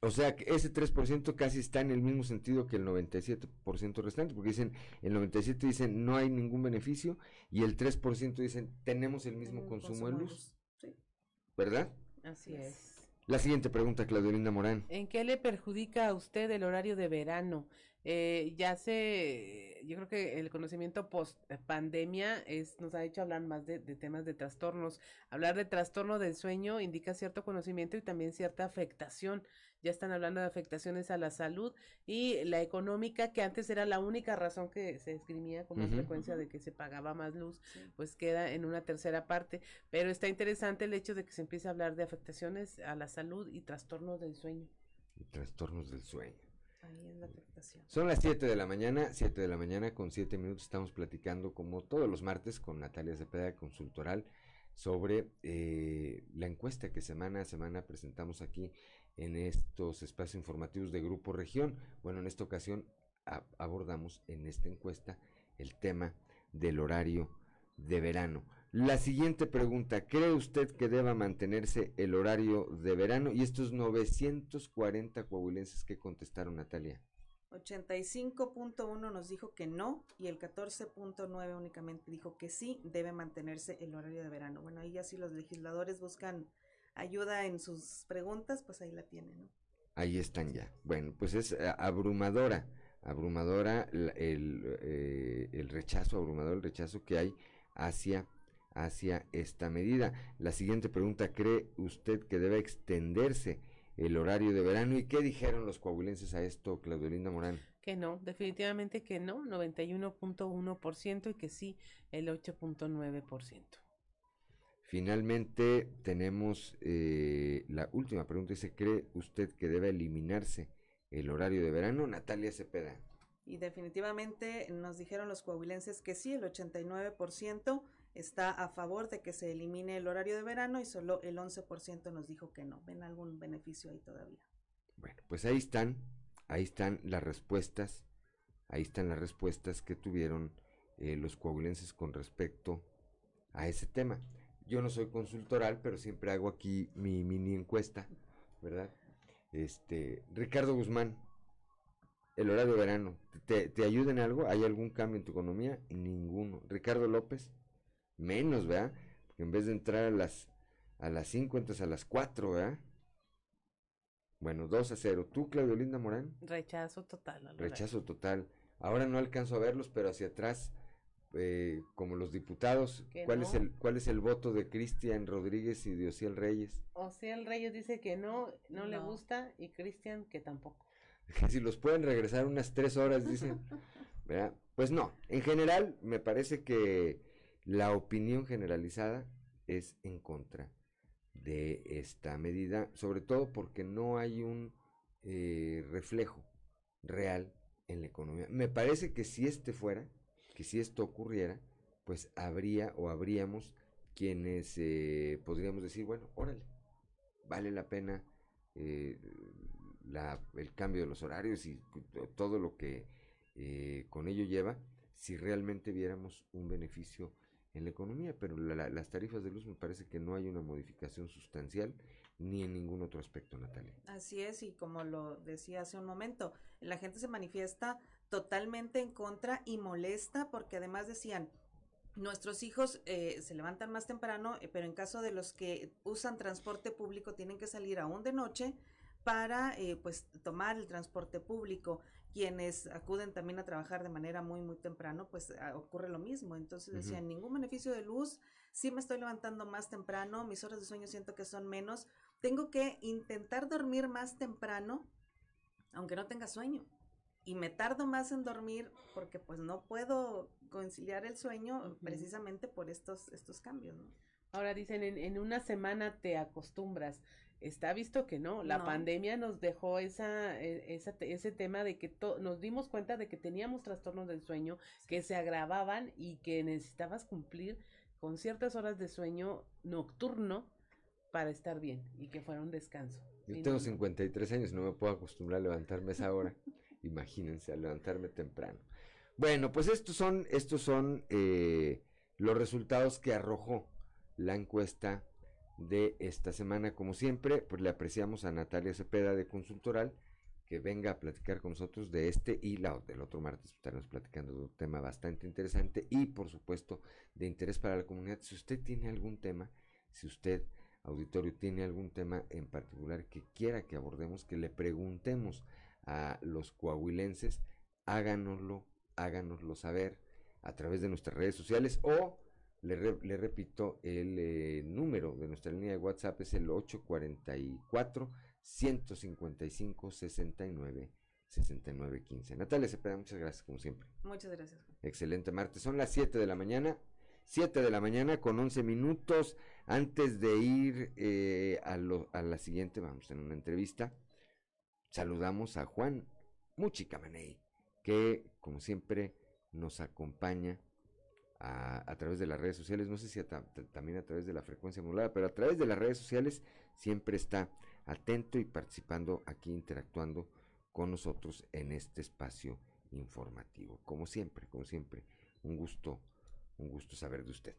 O sea, que ese 3% casi está en el mismo sentido que el 97% restante, porque dicen, el 97% dicen no hay ningún beneficio y el 3% dicen tenemos el mismo Mm, consumo de luz, Sí. ¿verdad? Así es. La siguiente pregunta, Claudia Linda Morán. ¿En qué le perjudica a usted el horario de verano? Eh, ya se, yo creo que el conocimiento post pandemia es, nos ha hecho hablar más de, de temas de trastornos. Hablar de trastorno del sueño indica cierto conocimiento y también cierta afectación. Ya están hablando de afectaciones a la salud y la económica, que antes era la única razón que se esgrimía con más frecuencia de que se pagaba más luz, pues queda en una tercera parte. Pero está interesante el hecho de que se empiece a hablar de afectaciones a la salud y trastornos del sueño. Y Trastornos del sueño. Son las 7 de la mañana, 7 de la mañana con 7 minutos estamos platicando como todos los martes con Natalia Cepeda Consultoral sobre eh, la encuesta que semana a semana presentamos aquí en estos espacios informativos de Grupo Región. Bueno, en esta ocasión abordamos en esta encuesta el tema del horario de verano. La siguiente pregunta, ¿cree usted que deba mantenerse el horario de verano? Y estos 940 coahuilenses que contestaron, Natalia. 85.1 nos dijo que no y el 14.9 únicamente dijo que sí debe mantenerse el horario de verano. Bueno, ahí ya si los legisladores buscan ayuda en sus preguntas, pues ahí la tienen, ¿no? Ahí están ya. Bueno, pues es eh, abrumadora, abrumadora el, eh, el rechazo, abrumador el rechazo que hay hacia, hacia esta medida. La siguiente pregunta, ¿cree usted que debe extenderse el horario de verano? ¿Y qué dijeron los coahuilenses a esto, Claudio Linda Morán? Que no, definitivamente que no, 91.1% y que sí, el 8.9%. Finalmente tenemos eh, la última pregunta, dice, ¿cree usted que debe eliminarse el horario de verano? Natalia Cepeda. Y definitivamente nos dijeron los coahuilenses que sí, el 89% está a favor de que se elimine el horario de verano y solo el 11% nos dijo que no. ¿Ven algún beneficio ahí todavía? Bueno, pues ahí están, ahí están las respuestas, ahí están las respuestas que tuvieron eh, los coahuilenses con respecto a ese tema. Yo no soy consultoral, pero siempre hago aquí mi mini encuesta, ¿verdad? Este, Ricardo Guzmán, el horario de verano, ¿te, te ayuda en algo? ¿Hay algún cambio en tu economía? Ninguno. Ricardo López, menos, ¿verdad? Porque en vez de entrar a las a las 5 entras a las 4, ¿verdad? Bueno, 2 a 0. ¿Tú, Claudio Linda Morán? Rechazo total. Rechazo total. Ahora no alcanzo a verlos, pero hacia atrás, eh, como los diputados, ¿cuál, es el, ¿cuál es el voto de Cristian Rodríguez y de Ociel Reyes? O sea, el Reyes dice que no, no, le gusta y Cristian que tampoco. Que si los pueden regresar unas tres horas, dicen. ¿verdad? Pues no, en general me parece que la opinión generalizada es en contra de esta medida, sobre todo porque no hay un eh, reflejo real en la economía. Me parece que si este fuera, que si esto ocurriera, pues habría o habríamos quienes eh, podríamos decir, bueno, órale, vale la pena eh, la- el cambio de los horarios y to- todo lo que eh, con ello lleva, si realmente viéramos un beneficio en la economía, pero la- la- las tarifas de luz me parece que no hay una modificación sustancial ni en ningún otro aspecto, Natalia. Así es, y como lo decía hace un momento, la gente se manifiesta totalmente en contra y molesta porque además decían, nuestros hijos eh, se levantan más temprano, eh, pero en caso de los que usan transporte público tienen que salir aún de noche para eh, pues tomar el transporte público quienes acuden también a trabajar de manera muy muy temprano pues ah, ocurre lo mismo entonces Ujú. decían ningún beneficio de luz sí me estoy levantando más temprano mis horas de sueño siento que son menos tengo que intentar dormir más temprano aunque no tenga sueño y me tardo más en dormir porque pues no puedo conciliar el sueño precisamente por estos estos cambios ¿no? Ahora dicen, en, en una semana te acostumbras. Está visto que no, la No. pandemia nos dejó esa, e- esa ese tema de que to- nos dimos cuenta de que teníamos trastornos del sueño que se agravaban y que necesitabas cumplir con ciertas horas de sueño nocturno para estar bien y que fuera un descanso. Yo tengo no, no. 53 años, no me puedo acostumbrar a levantarme a esa hora. Imagínense, a levantarme temprano. Bueno, pues estos son, estos son eh, los resultados que arrojó la encuesta de esta semana. Como siempre, pues le apreciamos a Natalia Cepeda de Consultoral que venga a platicar con nosotros de este y la, del otro martes estaremos platicando de un tema bastante interesante y por supuesto de interés para la comunidad. Si usted tiene algún tema, si usted, auditorio, tiene algún tema en particular que quiera que abordemos, que le preguntemos a los coahuilenses, háganoslo, háganoslo saber a través de nuestras redes sociales o le, re- le repito, el eh, número de nuestra línea de WhatsApp es el 844 155 69 69 15. Natalia Cepeda, muchas gracias como siempre. muchas gracias Excelente martes. Son las 7 de la mañana. 7 de la mañana con 11 minutos. Antes de ir eh, a, lo- a la siguiente, vamos tener una entrevista. Saludamos a Juan Muchicamaney, que como siempre nos acompaña a, través de las redes sociales. No sé si también a través de la frecuencia modulada, pero a través de las redes sociales siempre está atento y participando aquí, interactuando con nosotros en este espacio informativo. Como siempre, como siempre, un gusto, un gusto saber de usted.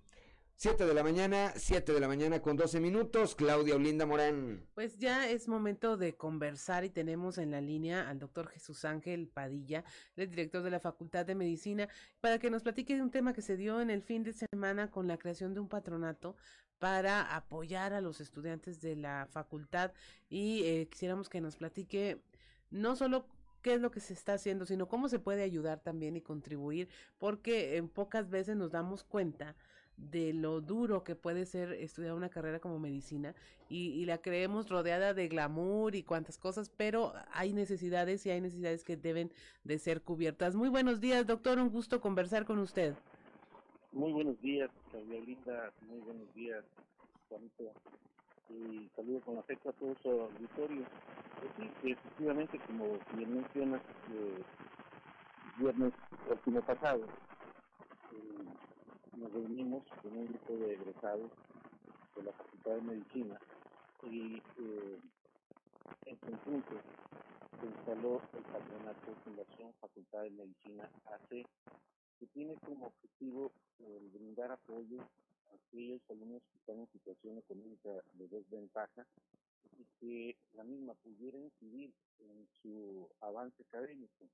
7 de la mañana, 7 de la mañana con 12 minutos, Claudia Olinda Morán. Pues ya es momento de conversar y tenemos en la línea al doctor Jesús Ángel Padilla, el director de la Facultad de Medicina, para que nos platique de un tema que se dio en el fin de semana con la creación de un patronato para apoyar a los estudiantes de la facultad y eh, quisiéramos que nos platique no solo qué es lo que se está haciendo, sino cómo se puede ayudar también y contribuir, porque en pocas veces nos damos cuenta de lo duro que puede ser estudiar una carrera como medicina y, y la creemos rodeada de glamour y cuantas cosas, pero hay necesidades y hay necesidades que deben de ser cubiertas. Muy buenos días, doctor, un gusto conversar con usted. Muy buenos días, Linda. Muy buenos días, Juanito. Y saludo con afecto a todo su auditorio. Pues sí, efectivamente, como bien mencionas, eh, viernes último pasado nos reunimos con un grupo de egresados de la Facultad de Medicina y eh, en conjunto se instaló el patronato Fundación Facultad de Medicina AC que tiene como objetivo el brindar apoyo a aquellos alumnos que están en situación económica de desventaja y que la misma pudiera incidir en su avance académico.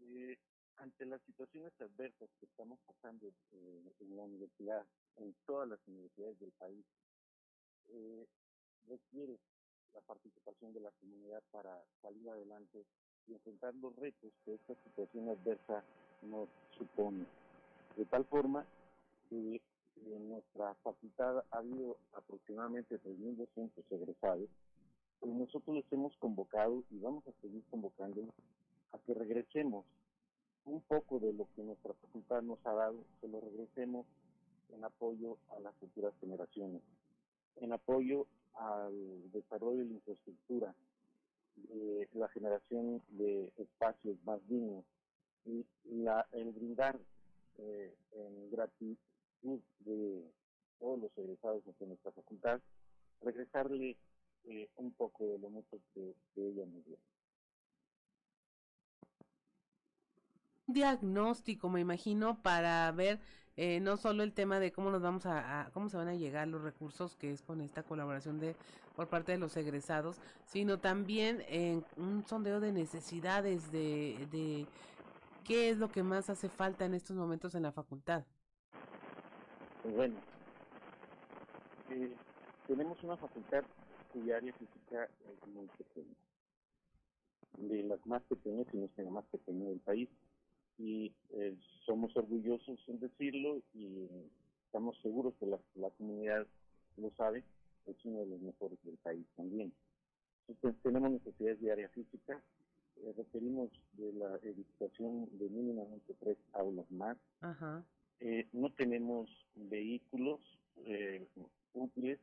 Eh, ante las situaciones adversas que estamos pasando eh, en la universidad, en todas las universidades del país, eh, requiere la participación de la comunidad para salir adelante y enfrentar los retos que esta situación adversa nos supone. De tal forma que en nuestra facultad ha habido aproximadamente 3.200 egresados, y nosotros les hemos convocado y vamos a seguir convocándolos a que regresemos un poco de lo que nuestra facultad nos ha dado, que lo regresemos en apoyo a las futuras generaciones, en apoyo al desarrollo de la infraestructura, de la generación de espacios más dignos y la, el brindar eh, en gratitud de todos los egresados de nuestra facultad, regresarle eh, un poco de lo mucho que ella nos dio. Diagnóstico, me imagino, para ver eh, no solo el tema de cómo nos vamos a, cómo se van a llegar los recursos, que es con esta colaboración de por parte de los egresados, sino también en un sondeo de necesidades de, de qué es lo que más hace falta en estos momentos en la facultad. Bueno, eh, tenemos una facultad cuya área física es muy pequeña. De las más pequeñas, si no es la más pequeña del país. Y eh, somos orgullosos en decirlo y estamos seguros que la, la comunidad lo sabe, es uno de los mejores del país también. Entonces, tenemos necesidades de área física, eh, requerimos de la edificación de mínimamente tres aulas más. Ajá. Eh, no tenemos vehículos eh, útiles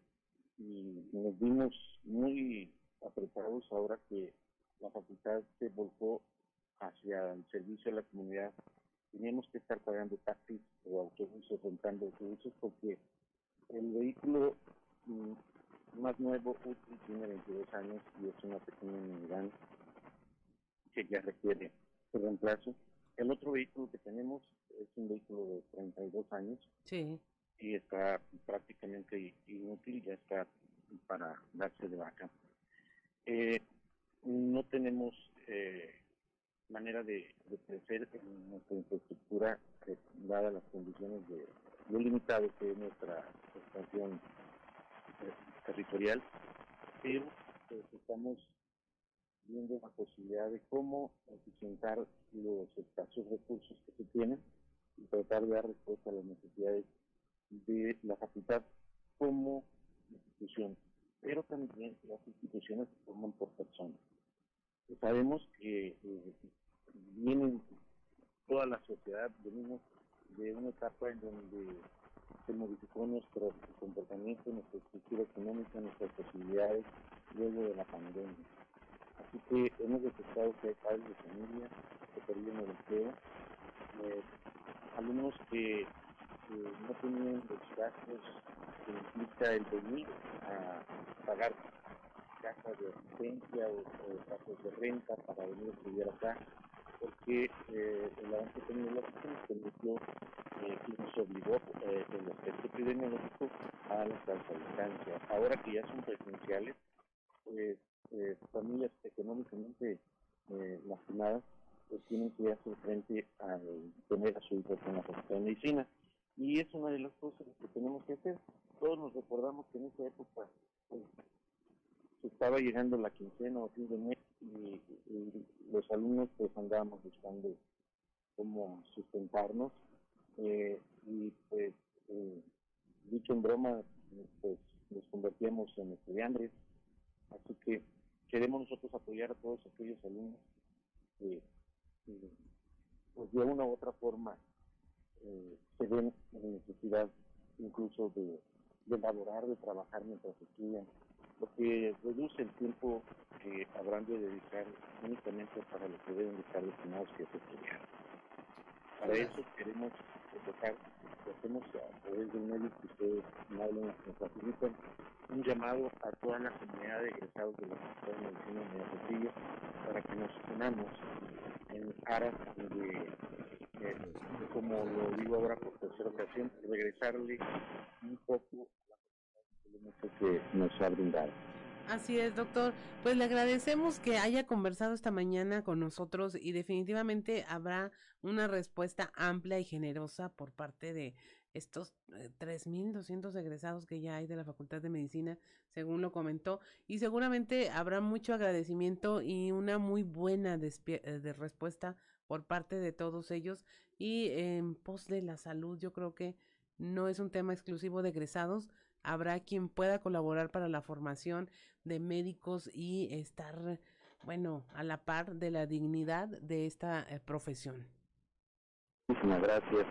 y nos vimos muy apretados ahora que la facultad se volcó hacia el servicio a la comunidad. Teníamos que estar pagando taxis o autobuses, rentando autobuses, porque el vehículo mm, más nuevo útil tiene 22 años y es una pequeña minivan que ya requiere el reemplazo. El otro vehículo que tenemos es un vehículo de 32 años Sí. y está prácticamente inútil, ya está para darse de vaca. Eh, no tenemos eh, manera de, crecer en nuestra infraestructura, eh, dadas las condiciones de limitado que es nuestra expansión eh, territorial, pero pues, estamos viendo la posibilidad de cómo eficientar los escasos recursos que se tienen y tratar de dar respuesta a las necesidades de la facultad como institución, pero también las instituciones se forman por personas. Sabemos que eh, vienen toda la sociedad, venimos de una etapa en donde se modificó nuestro comportamiento, nuestra estructura económica, nuestras posibilidades luego de la pandemia. Así que hemos detectado que hay padres de familia que perdieron el empleo, eh, alumnos que no tenían los gastos que implica el venir a pagar casas de asistencia o, o de renta para venir a estudiar acá, porque eh, el avance tecnológico nos permitió eh, y nos obligó eh, en el aspecto epidemiológico a la clase a distancia. Ahora que ya son presenciales, pues eh, familias económicamente eh, lastimadas pues tienen que hacer frente a tener a su hijo con la de medicina. Y es una de las cosas que tenemos que hacer. Todos nos recordamos que en esa época pues, estaba llegando la quincena o fin de mes y, los alumnos pues andábamos buscando cómo sustentarnos. Eh, y pues eh, dicho en broma pues nos convertíamos en estudiantes. Así que queremos nosotros apoyar a todos aquellos alumnos que eh, pues de una u otra forma eh, se ven en necesidad incluso de, de laborar, de trabajar mientras estudian, porque reduce el tiempo que habrán de dedicar únicamente para lo que deben de estar destinados, que es estudiar. Para eso queremos dejar, hacemos a través de un medio que ustedes me hablan, nos facilitan, un llamado a toda la comunidad de egresados de la Facultad de Medicina de Hermosillo para que nos unamos en aras de, eh, como lo digo ahora por tercera ocasión, regresarle un poco la oportunidad que nos ha brindado. Así es, doctor. Pues le agradecemos que haya conversado esta mañana con nosotros y definitivamente habrá una respuesta amplia y generosa por parte de estos eh, 3.200 egresados que ya hay de la Facultad de Medicina, según lo comentó, y seguramente habrá mucho agradecimiento y una muy buena eh, respuesta por parte de todos ellos y en pos de la salud, yo creo que no es un tema exclusivo de egresados, habrá quien pueda colaborar para la formación de médicos y estar, bueno, a la par de la dignidad de esta eh, profesión. Muchísimas gracias.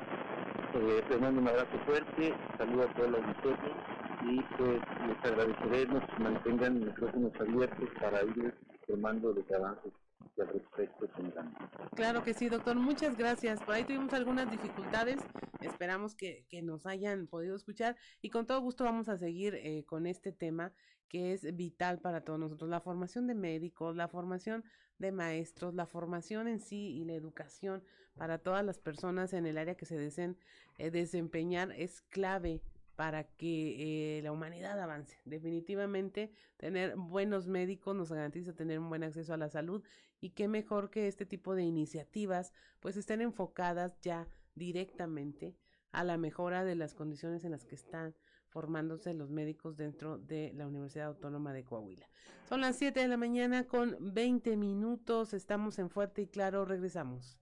Eh, mando un abrazo fuerte, saludo a todo el auditorio y pues les agradeceré nos mantengan micrófonos abiertos para ir tomando los avances al respecto tengamos. Claro que sí, doctor. Muchas gracias. Por ahí tuvimos algunas dificultades. Esperamos que, que nos hayan podido escuchar y con todo gusto vamos a seguir eh, con este tema que es vital para todos nosotros. La formación de médicos, la formación de maestros, la formación en sí y la educación para todas las personas en el área que se deseen eh, desempeñar es clave para que eh, la humanidad avance. Definitivamente, tener buenos médicos nos garantiza tener un buen acceso a la salud y qué mejor que este tipo de iniciativas pues estén enfocadas ya directamente a la mejora de las condiciones en las que están formándose los médicos dentro de la Universidad Autónoma de Coahuila. Son las 7 de la mañana con 20 minutos, estamos en Fuerte y Claro, regresamos.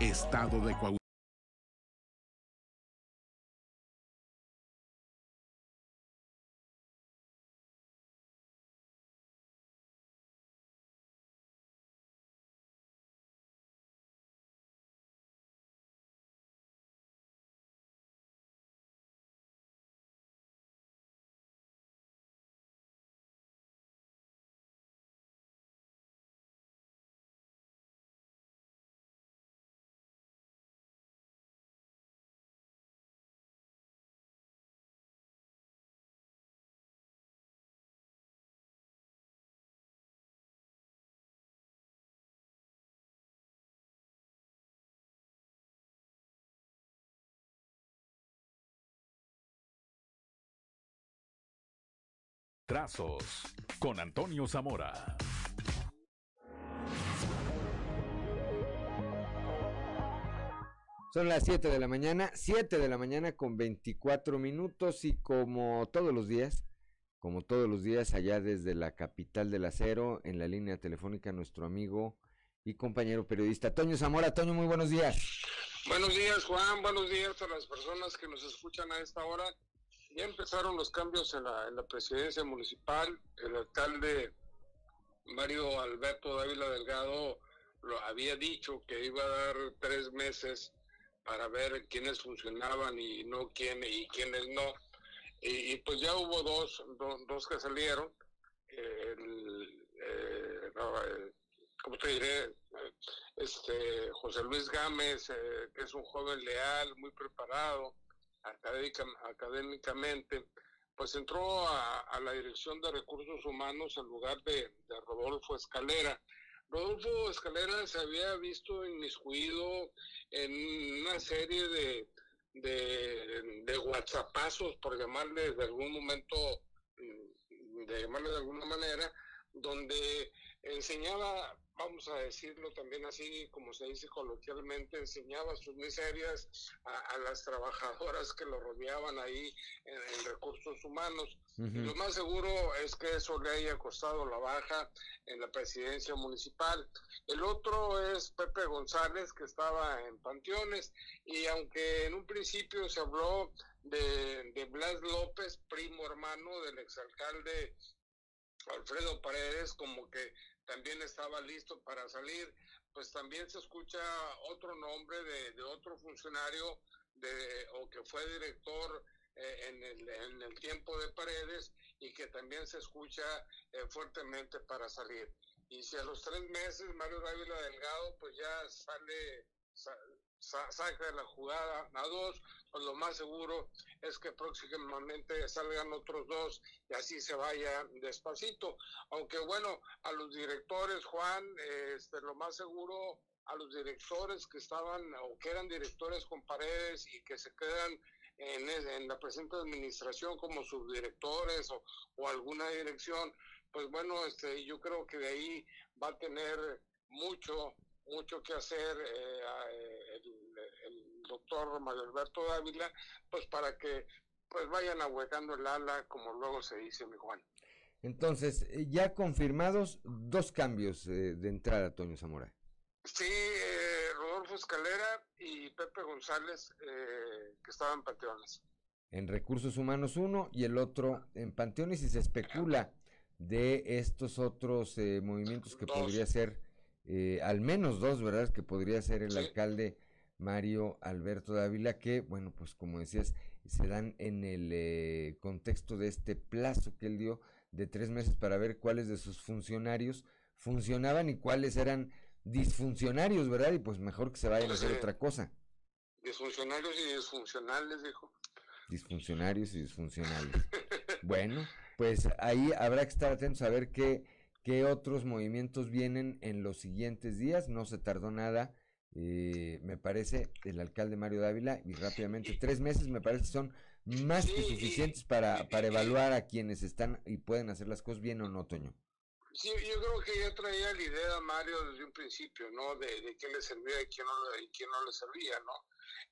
Estado de Coahuila. Trazos con Antonio Zamora. Son las 7 de la mañana, 7 de la mañana con 24 minutos y como todos los días, como todos los días allá desde la capital del acero, en la línea telefónica nuestro amigo y compañero periodista Toño Zamora. Toño, muy buenos días. Buenos días, Juan. Buenos días a las personas que nos escuchan a esta hora. Ya empezaron los cambios en la, en la presidencia municipal. El alcalde Mario Alberto Dávila Delgado lo había dicho que iba a dar tres meses para ver quiénes funcionaban y no quién y quiénes no. Y, pues ya hubo dos, do, dos que salieron. El, eh, ¿Cómo te diré? Este José Luis Gámez, eh, que es un joven leal, muy preparado académicamente, pues entró a, la Dirección de Recursos Humanos en lugar de, de, Rodolfo Escalera. Rodolfo Escalera se había visto inmiscuido en una serie de, de, de por llamarle de algún momento, de llamarle de alguna manera, donde enseñaba vamos a decirlo también así como se dice coloquialmente, enseñaba sus miserias a, a las trabajadoras que lo rodeaban ahí en, en recursos humanos. Uh -huh. Y lo más seguro es que eso le haya costado la baja en la presidencia municipal. El otro es Pepe González, que estaba en Panteones, y aunque en un principio se habló de, de Blas López, primo hermano del exalcalde Alfredo Paredes, como que también estaba listo para salir, pues también se escucha otro nombre de, otro funcionario de, o que fue director eh, en, el, en, el, tiempo de Paredes y que también se escucha eh, fuertemente para salir. Y si a los tres meses Mario Dávila Delgado pues ya sale, sa, sa, saca la jugada a dos, pues lo más seguro es que próximamente salgan otros dos y así se vaya despacito. Aunque bueno, a los directores, Juan, este, lo más seguro, a los directores que estaban o que eran directores con paredes y que se quedan en, en la presente administración como subdirectores o, alguna dirección, pues bueno, este, yo creo que de ahí va a tener mucho, mucho que hacer eh, el, doctor Mario Alberto Dávila, pues para que pues vayan ahuecando el ala, como luego se dice, mi Juan. Entonces, ya confirmados dos cambios eh, de entrada, Toño Zamora. Sí, eh, Rodolfo Escalera y Pepe González, eh, que estaban en Panteones. En Recursos Humanos uno y el otro en Panteones y se especula de estos otros eh, movimientos que dos. podría ser, eh, al menos dos, ¿verdad? Que podría ser el sí. alcalde Mario Alberto Dávila, que, bueno, pues como decías, se dan en el eh, contexto de este plazo que él dio de tres meses para ver cuáles de sus funcionarios funcionaban y cuáles eran disfuncionarios, ¿verdad? Y pues mejor que se vayan pues, a hacer otra cosa. Disfuncionarios y disfuncionales, dijo. Disfuncionarios y disfuncionales. bueno, pues ahí habrá que estar atentos a ver qué, qué otros movimientos vienen en los siguientes días. No se tardó nada, eh, me parece, el alcalde Mario Dávila, y rápidamente, tres meses me parece son más que suficientes para, para evaluar a quienes están y pueden hacer las cosas bien o no, Toño. Sí, yo creo que ya traía la idea Mario desde un principio, ¿no? De, de qué le servía y quién no, y quién no le servía, ¿no?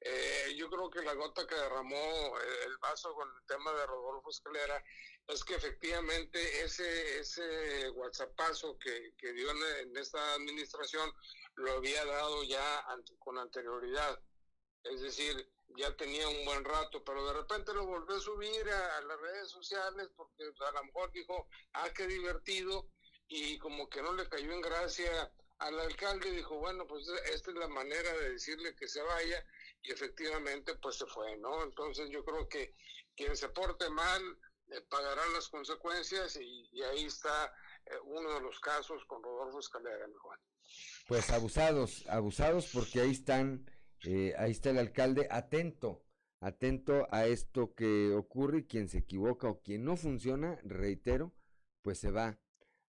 Eh, yo creo que la gota que derramó eh, el vaso con el tema de Rodolfo Escalera es que efectivamente ese, ese WhatsAppazo que, que dio en, en esta administración lo había dado ya con anterioridad. Es decir, ya tenía un buen rato, pero de repente lo volvió a subir a, las redes sociales porque a lo mejor dijo, ah, qué divertido, y como que no le cayó en gracia al alcalde, dijo, bueno, pues esta es la manera de decirle que se vaya, y efectivamente pues se fue, ¿no? Entonces yo creo que quien se porte mal eh, pagará las consecuencias, y, y ahí está eh, uno de los casos con Rodolfo Escalera, mi Juan. Pues abusados, abusados porque ahí están, eh, ahí está el alcalde atento, atento a esto que ocurre y quien se equivoca o quien no funciona, reitero, pues se va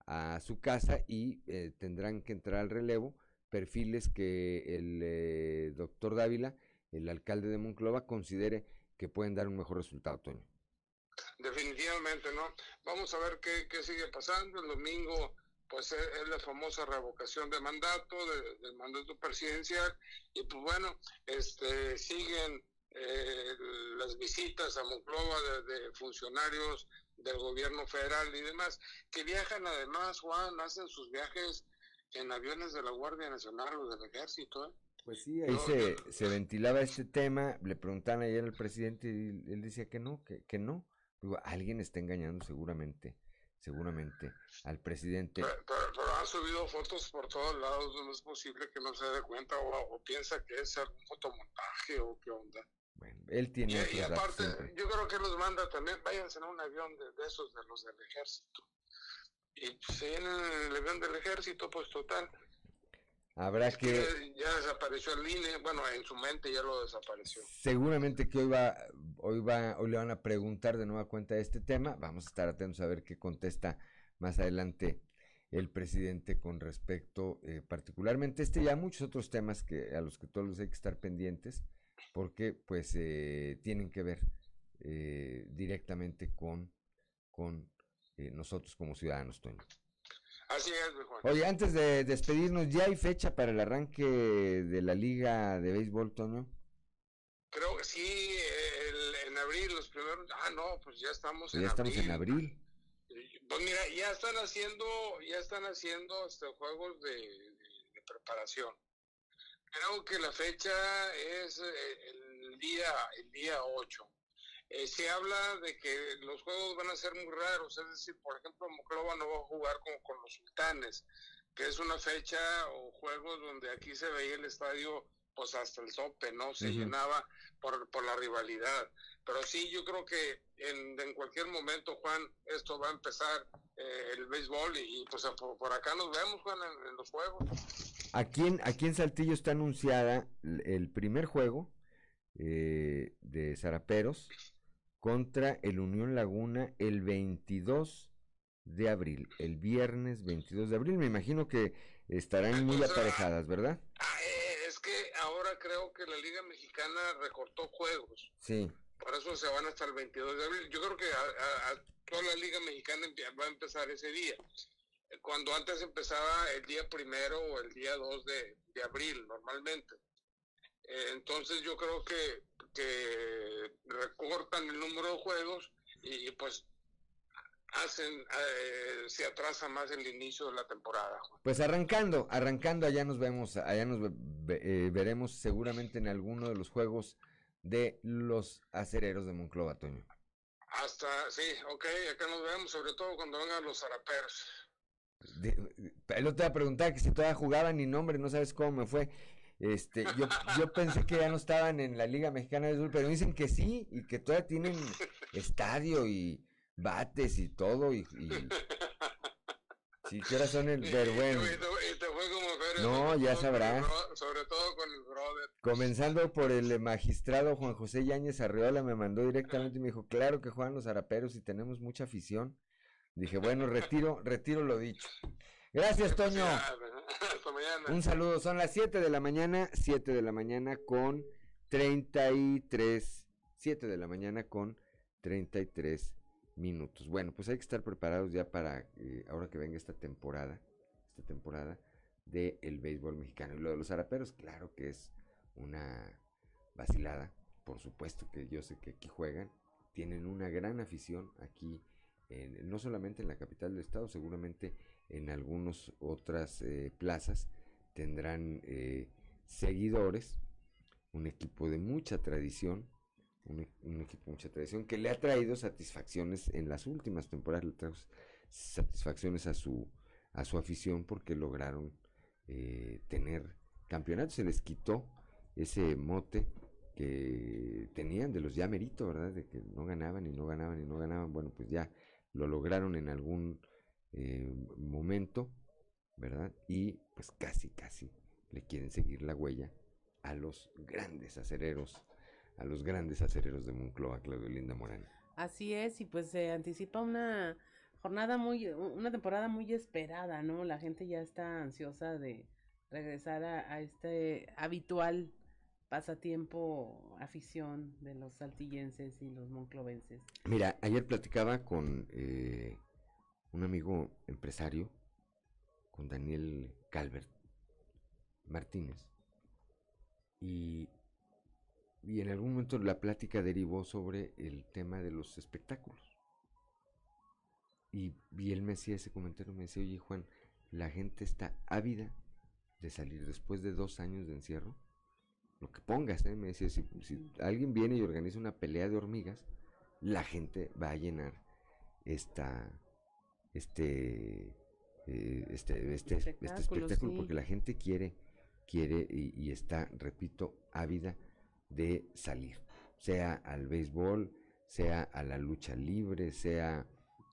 a su casa y eh, tendrán que entrar al relevo perfiles que el eh, doctor Dávila, el alcalde de Monclova, considere que pueden dar un mejor resultado, Toño. Definitivamente, ¿no? Vamos a ver qué, qué sigue pasando. El domingo, pues es, es la famosa revocación de mandato, de- del mandato presidencial. Y pues bueno, este siguen eh, las visitas a Monclova de, de funcionarios del gobierno federal y demás, que viajan además, Juan, hacen sus viajes en aviones de la Guardia Nacional o del Ejército, ¿eh? Pues sí, ahí se, se ventilaba este tema, le preguntaban ayer al presidente y él decía que no, que, que no. Digo, alguien está engañando seguramente, seguramente al presidente. Pero, pero- pero han subido fotos por todos lados, no es posible que no se dé cuenta o, o piensa que es algún fotomontaje o qué onda. Bueno, él tiene Y, y aparte, siempre. yo creo que los manda también, váyanse en un avión de, de esos, de los del ejército. Y pues, se vienen en el avión del ejército, pues total. Habrá que, que ya desapareció el INE, bueno, en su mente ya lo desapareció. seguramente que hoy va, hoy va, hoy le van a preguntar de nueva cuenta de este tema. Vamos a estar atentos a ver qué contesta más adelante el presidente con respecto, eh, particularmente este y a muchos otros temas que a los que todos hay que estar pendientes, porque pues eh, tienen que ver eh, directamente con, con eh, nosotros como ciudadanos, Toño. Así es, mi Juan. Oye, antes de despedirnos, ¿ya hay fecha para el arranque de la liga de béisbol, Toño? Creo que sí, el- en abril, los primeros. Ah, no, pues ya estamos Ya en estamos en abril. abril. Pues mira, ya están haciendo, ya están haciendo este, juegos de, de- de preparación. Creo que la fecha es eh, el día, el día 8. Eh, se habla de que los juegos van a ser muy raros, es decir, por ejemplo, Moclova no va a jugar como con los sultanes, que es una fecha o juegos donde aquí se veía el estadio pues hasta el tope, ¿no? Se llenaba por, por la rivalidad. Pero sí, yo creo que en, en cualquier momento, Juan, esto va a empezar eh, el béisbol y, y, pues por, por acá nos vemos, Juan, en, en los juegos. Aquí en, aquí en Saltillo está anunciada el primer juego eh, de Zaraperos contra el Unión Laguna el 22 de abril, el viernes 22 de abril. Me imagino que estarán muy aparejadas, ¿verdad? Ah, eh, es que ahora creo que la Liga Mexicana recortó juegos. Sí. Por eso se van hasta el 22 de abril. Yo creo que a, toda la Liga Mexicana va a empezar ese día. Eh, Cuando antes empezaba el día primero o el día 2 de, de abril, normalmente. Eh, entonces yo creo que, que recortan el número de juegos y, y, pues hacen, eh, se atrasa más el inicio de la temporada. Juan. Pues arrancando, arrancando, allá nos vemos, allá nos eh, veremos seguramente en alguno de los juegos de los acereros de Monclova, Toño. Hasta, sí, ok, acá nos vemos, sobre todo cuando vengan los zaraperos. El otro te iba a preguntar que si todavía jugaban y nombre, no sabes cómo me fue. Este, yo, yo pensé que ya no estaban en la Liga Mexicana de Béisbol, pero dicen que sí, y que todavía tienen estadio y bates y todo, y, y sí, que ahora son el, pero bueno, No, ya sabrás. Sobre todo con el brother. comenzando por el magistrado Juan José Yáñez Arreola, me mandó directamente y me dijo, claro que juegan los araperos y tenemos mucha afición. Dije, bueno, retiro, retiro lo dicho. Gracias, Toño. Hasta mañana. Un saludo, son las 7 de la mañana, 7 de la mañana con 33, 7 de la mañana con 33 minutos. Bueno, pues hay que estar preparados ya para eh, ahora que venga esta temporada, esta temporada del el béisbol mexicano. Y lo de los araperos, claro que es una vacilada, por supuesto que yo sé que aquí juegan, tienen una gran afición aquí, en, no solamente en la capital del estado, seguramente en algunas otras eh, plazas tendrán eh, seguidores, un equipo de mucha tradición, un, equipo de mucha tradición que le ha traído satisfacciones en las últimas temporadas, le trajo satisfacciones a su, a su afición porque lograron eh, tener campeonatos, se les quitó ese mote que tenían de los ya merito, ¿verdad? De que no ganaban y no ganaban y no ganaban. Bueno, pues ya lo lograron en algún eh, momento, ¿verdad? Y pues casi, casi le quieren seguir la huella a los grandes acereros, a los grandes acereros de Moncloa, Claudio Linda Morán. Así es, y pues se anticipa una jornada muy, una temporada muy esperada, ¿no? La gente ya está ansiosa de regresar a, este habitual pasatiempo, afición de los saltillenses y los monclovenses. Mira, ayer platicaba con eh, un amigo empresario, con Daniel Calvert Martínez, y, y en algún momento la plática derivó sobre el tema de los espectáculos. Y, y él me hacía ese comentario, me decía, oye Juan, la gente está ávida de salir después de dos años de encierro. Lo que pongas, ¿eh? me decía, si, si alguien viene y organiza una pelea de hormigas, la gente va a llenar esta, este, eh, este, este, este, espectáculo, porque la gente quiere, quiere y, está, repito, ávida de salir, sea al béisbol, sea a la lucha libre, sea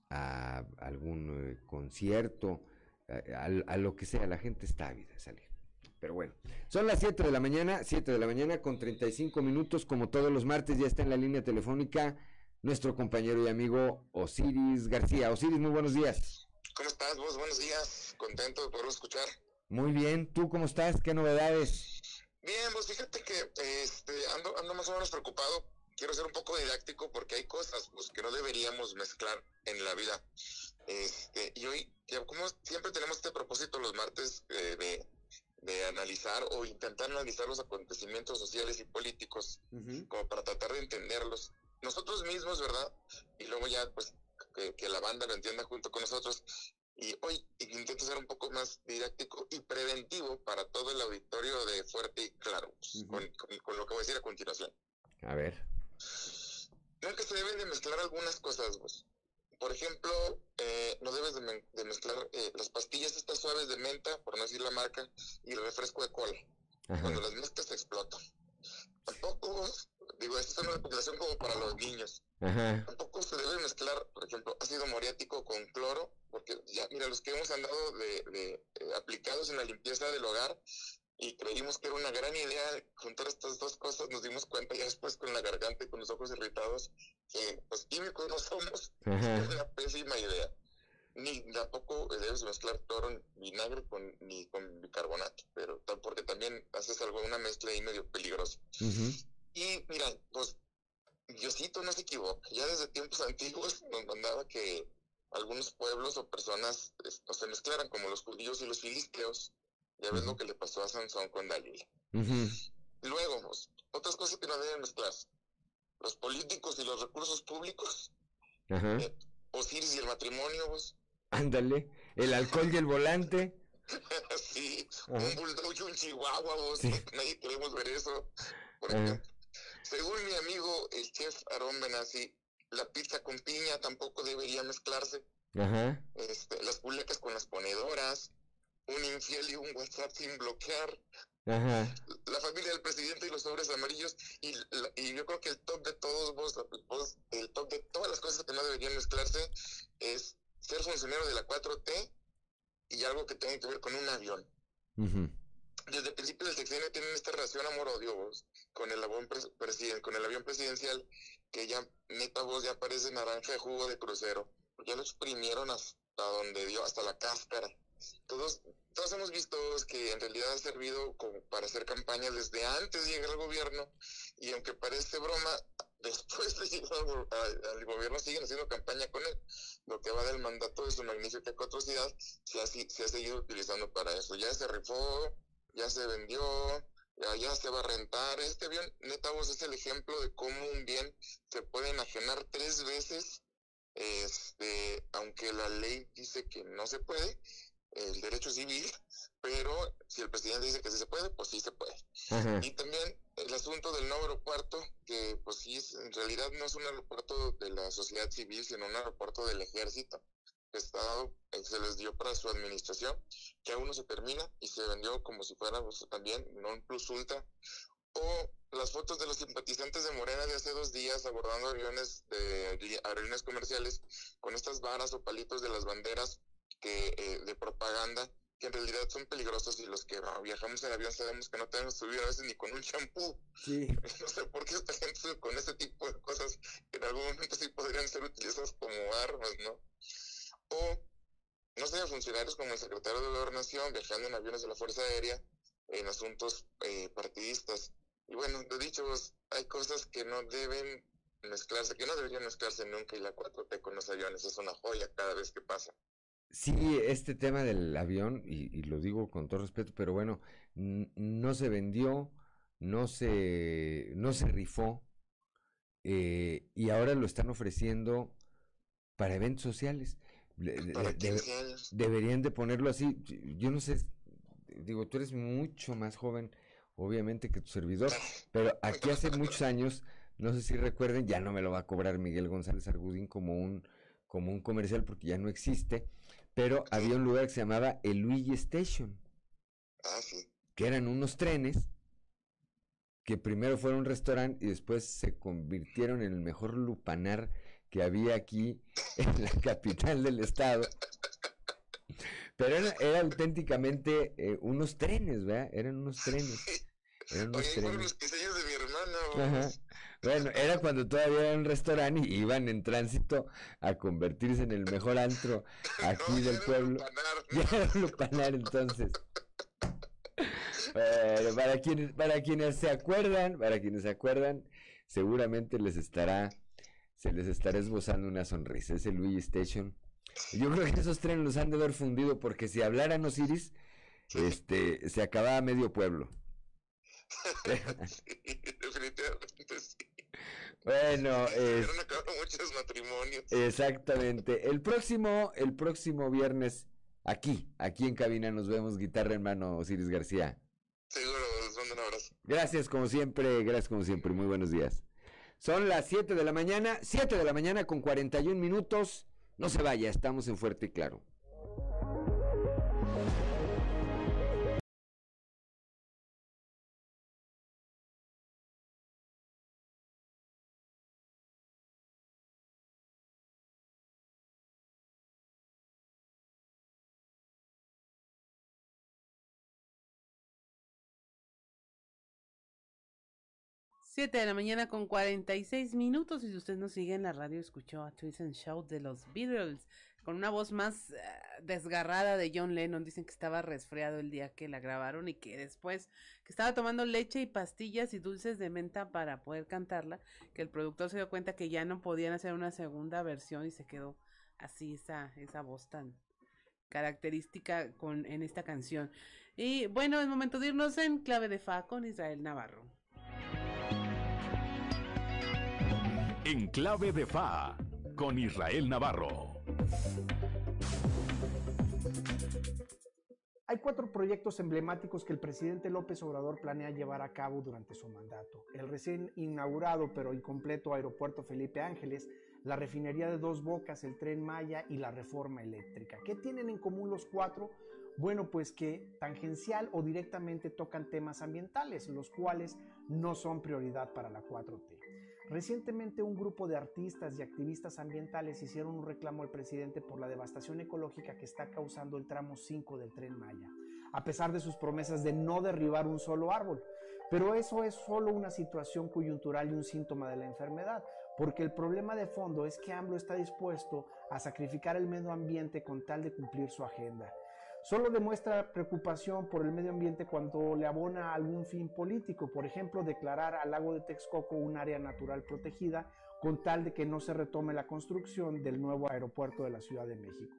a algún eh, concierto, a, a, lo que sea, la gente está ávida de salir. Pero bueno, son las 7 de la mañana, 7 de la mañana con 35 minutos, como todos los martes, ya está en la línea telefónica nuestro compañero y amigo Osiris García. Osiris, muy buenos días. ¿Cómo estás vos? Buenos días, contento de poderlo escuchar. Muy bien, ¿tú cómo estás? ¿Qué novedades? Bien, pues fíjate que este, ando, ando más o menos preocupado. Quiero ser un poco didáctico porque hay cosas pues, que no deberíamos mezclar en la vida. Este, y hoy, como siempre tenemos este propósito los martes eh, de, de, analizar o intentar analizar los acontecimientos sociales y políticos, como para tratar de entenderlos nosotros mismos, ¿verdad? Y luego ya, pues, que, la banda lo entienda junto con nosotros. Y hoy intento ser un poco más didáctico y preventivo para todo el auditorio de Fuerte y Claro, pues, con, lo que voy a decir a continuación. A ver. Nunca se deben de mezclar algunas cosas, vos. Por ejemplo, eh, no debes de, mezclar eh, las pastillas estas suaves de menta, por no decir la marca, y el refresco de cola. Cuando las mezclas explotan. Tampoco Digo, esta es una recomendación como para los niños. Tampoco se debe mezclar, por ejemplo, ácido moriático con cloro, porque ya, mira, los que hemos andado de, eh, aplicados en la limpieza del hogar y creímos que era una gran idea juntar estas dos cosas, nos dimos cuenta ya después con la garganta y con los ojos irritados que pues químicos no somos, es una pésima idea. Ni tampoco debes mezclar cloro en vinagre con, ni con bicarbonato, pero porque también haces algo, una mezcla ahí medio peligrosa. Y mira, pues Diosito no se equivoca. Ya desde tiempos antiguos nos mandaba que algunos pueblos o personas no se mezclaran, como los judíos y los filisteos. Ya ves lo que le pasó a Sansón con Dalila. Luego, pues, otras cosas que no deben mezclarse. Los políticos y los recursos públicos. Eh, Osiris y el matrimonio, vos. Ándale, el alcohol y el volante. sí, un bulldog y un chihuahua, vos. Nadie queremos ver eso. Por ejemplo. Según mi amigo el chef Aaron Benassi, la pizza con piña tampoco debería mezclarse. Ajá. Este, las pulecas con las ponedoras, un infiel y un WhatsApp sin bloquear. Ajá. La familia del presidente y los sobres amarillos. Y, y yo creo que el top de todos vos, el top de todas las cosas que no deberían mezclarse es ser funcionario de la 4T y algo que tenga que ver con un avión. Desde el principio del sexenio tienen esta relación amor-odio con el avión con el avión presidencial que ya neta vos ya parece naranja de jugo de crucero ya lo exprimieron hasta donde dio hasta la cáscara todos todos hemos visto que en realidad ha servido como para hacer campaña desde antes de llegar al gobierno y aunque parece broma después de llegar al, al gobierno siguen haciendo campaña con él. Lo que va del mandato de su magnífica atrocidad se ha, se ha seguido utilizando para eso. Ya se rifó, ya se vendió, ya se va a rentar. Este avión, neta, vos es el ejemplo de cómo un bien se puede enajenar tres veces, este, aunque la ley dice que no se puede, el derecho civil, pero si el presidente dice que sí se puede, pues sí se puede. Ajá. Y también el asunto del nuevo aeropuerto, que pues sí, es- en realidad no es un aeropuerto de la sociedad civil, sino un aeropuerto del ejército, eh, se les dio para su administración, que aún no se termina y se vendió como si fuera pues, también non plus ultra. O las fotos de los simpatizantes de Morena de hace dos días abordando aviones de aerolíneas comerciales con estas varas o palitos de las banderas que eh, de propaganda que en realidad son peligrosos y los que ah, viajamos en avión sabemos que no tenemos que subir a veces ni con un champú. Sí. No sé por qué esta gente con ese tipo de cosas que en algún momento sí podrían ser utilizadas como armas, ¿no? O, no sé, funcionarios como el secretario de Gobernación viajando en aviones de la Fuerza Aérea en asuntos eh, partidistas. Y bueno, lo dicho, pues, hay cosas que no deben mezclarse, que no deberían mezclarse nunca y la 4T con los aviones es una joya cada vez que pasa. Sí, este tema del avión, y, lo digo con todo respeto, pero bueno, no se vendió, no se, no se rifó, eh, y ahora lo están ofreciendo para eventos sociales. Le- de- Para de- 15 años. deberían de ponerlo así. Yo no sé, digo, tú eres mucho más joven, obviamente, que tu servidor, pero aquí hace muchos años, no sé si recuerden, ya no me lo va a cobrar Miguel González Argudín como un, como un comercial porque ya no existe, pero había un lugar que se llamaba el Luigi Station, Ah, que eran unos trenes que primero fueron un restaurante y después se convirtieron en el mejor lupanar que había aquí en la capital del estado. Pero era, era auténticamente eh, unos trenes, ¿verdad? Eran unos trenes. Eran unos Oye, trenes. los 15 años de mi hermano. Ajá. Bueno, era cuando todavía era un restaurante y iban en tránsito a convertirse en el mejor antro aquí del pueblo. Ya era un lupanar entonces. Bueno, para quienes, para quienes se acuerdan, para quienes se acuerdan, seguramente les estará, se les estará esbozando una sonrisa. Es el Luigi Station. Yo creo que esos trenes los han de haber fundido porque si hablaran Osiris, este, se acababa medio pueblo. Definitivamente sí. Bueno, Se es- muchos matrimonios. Exactamente. El próximo, el próximo viernes, aquí, aquí en cabina nos vemos, guitarra en mano, Osiris García. Seguro, les mando un abrazo. Gracias como siempre, gracias como siempre, muy buenos días. Son las 7 de la mañana, 7 de la mañana con 41 minutos. No se vaya, estamos en Fuerte y Claro. Siete de la mañana con 46 minutos y si usted nos sigue en la radio escuchó a Twist and Shout de los Beatles con una voz más eh, desgarrada de John Lennon. Dicen que estaba resfriado el día que la grabaron y que después que estaba tomando leche y pastillas y dulces de menta para poder cantarla, que el productor se dio cuenta que ya no podían hacer una segunda versión y se quedó así esa, esa voz tan característica con, en esta canción. Y bueno, es momento de irnos en clave de fa con Israel Navarro. En clave de FA con Israel Navarro. Hay cuatro proyectos emblemáticos que el presidente López Obrador planea llevar a cabo durante su mandato. El recién inaugurado pero incompleto aeropuerto Felipe Ángeles, la refinería de Dos Bocas, el tren Maya y la reforma eléctrica. ¿Qué tienen en común los cuatro? Bueno, pues que tangencial o directamente tocan temas ambientales, los cuales no son prioridad para la 4T. Recientemente un grupo de artistas y activistas ambientales hicieron un reclamo al presidente por la devastación ecológica que está causando el tramo 5 del tren Maya, a pesar de sus promesas de no derribar un solo árbol. Pero eso es solo una situación coyuntural y un síntoma de la enfermedad, porque el problema de fondo es que AMLO está dispuesto a sacrificar el medio ambiente con tal de cumplir su agenda. Solo demuestra preocupación por el medio ambiente cuando le abona algún fin político, por ejemplo, declarar al lago de Texcoco un área natural protegida con tal de que no se retome la construcción del nuevo aeropuerto de la Ciudad de México.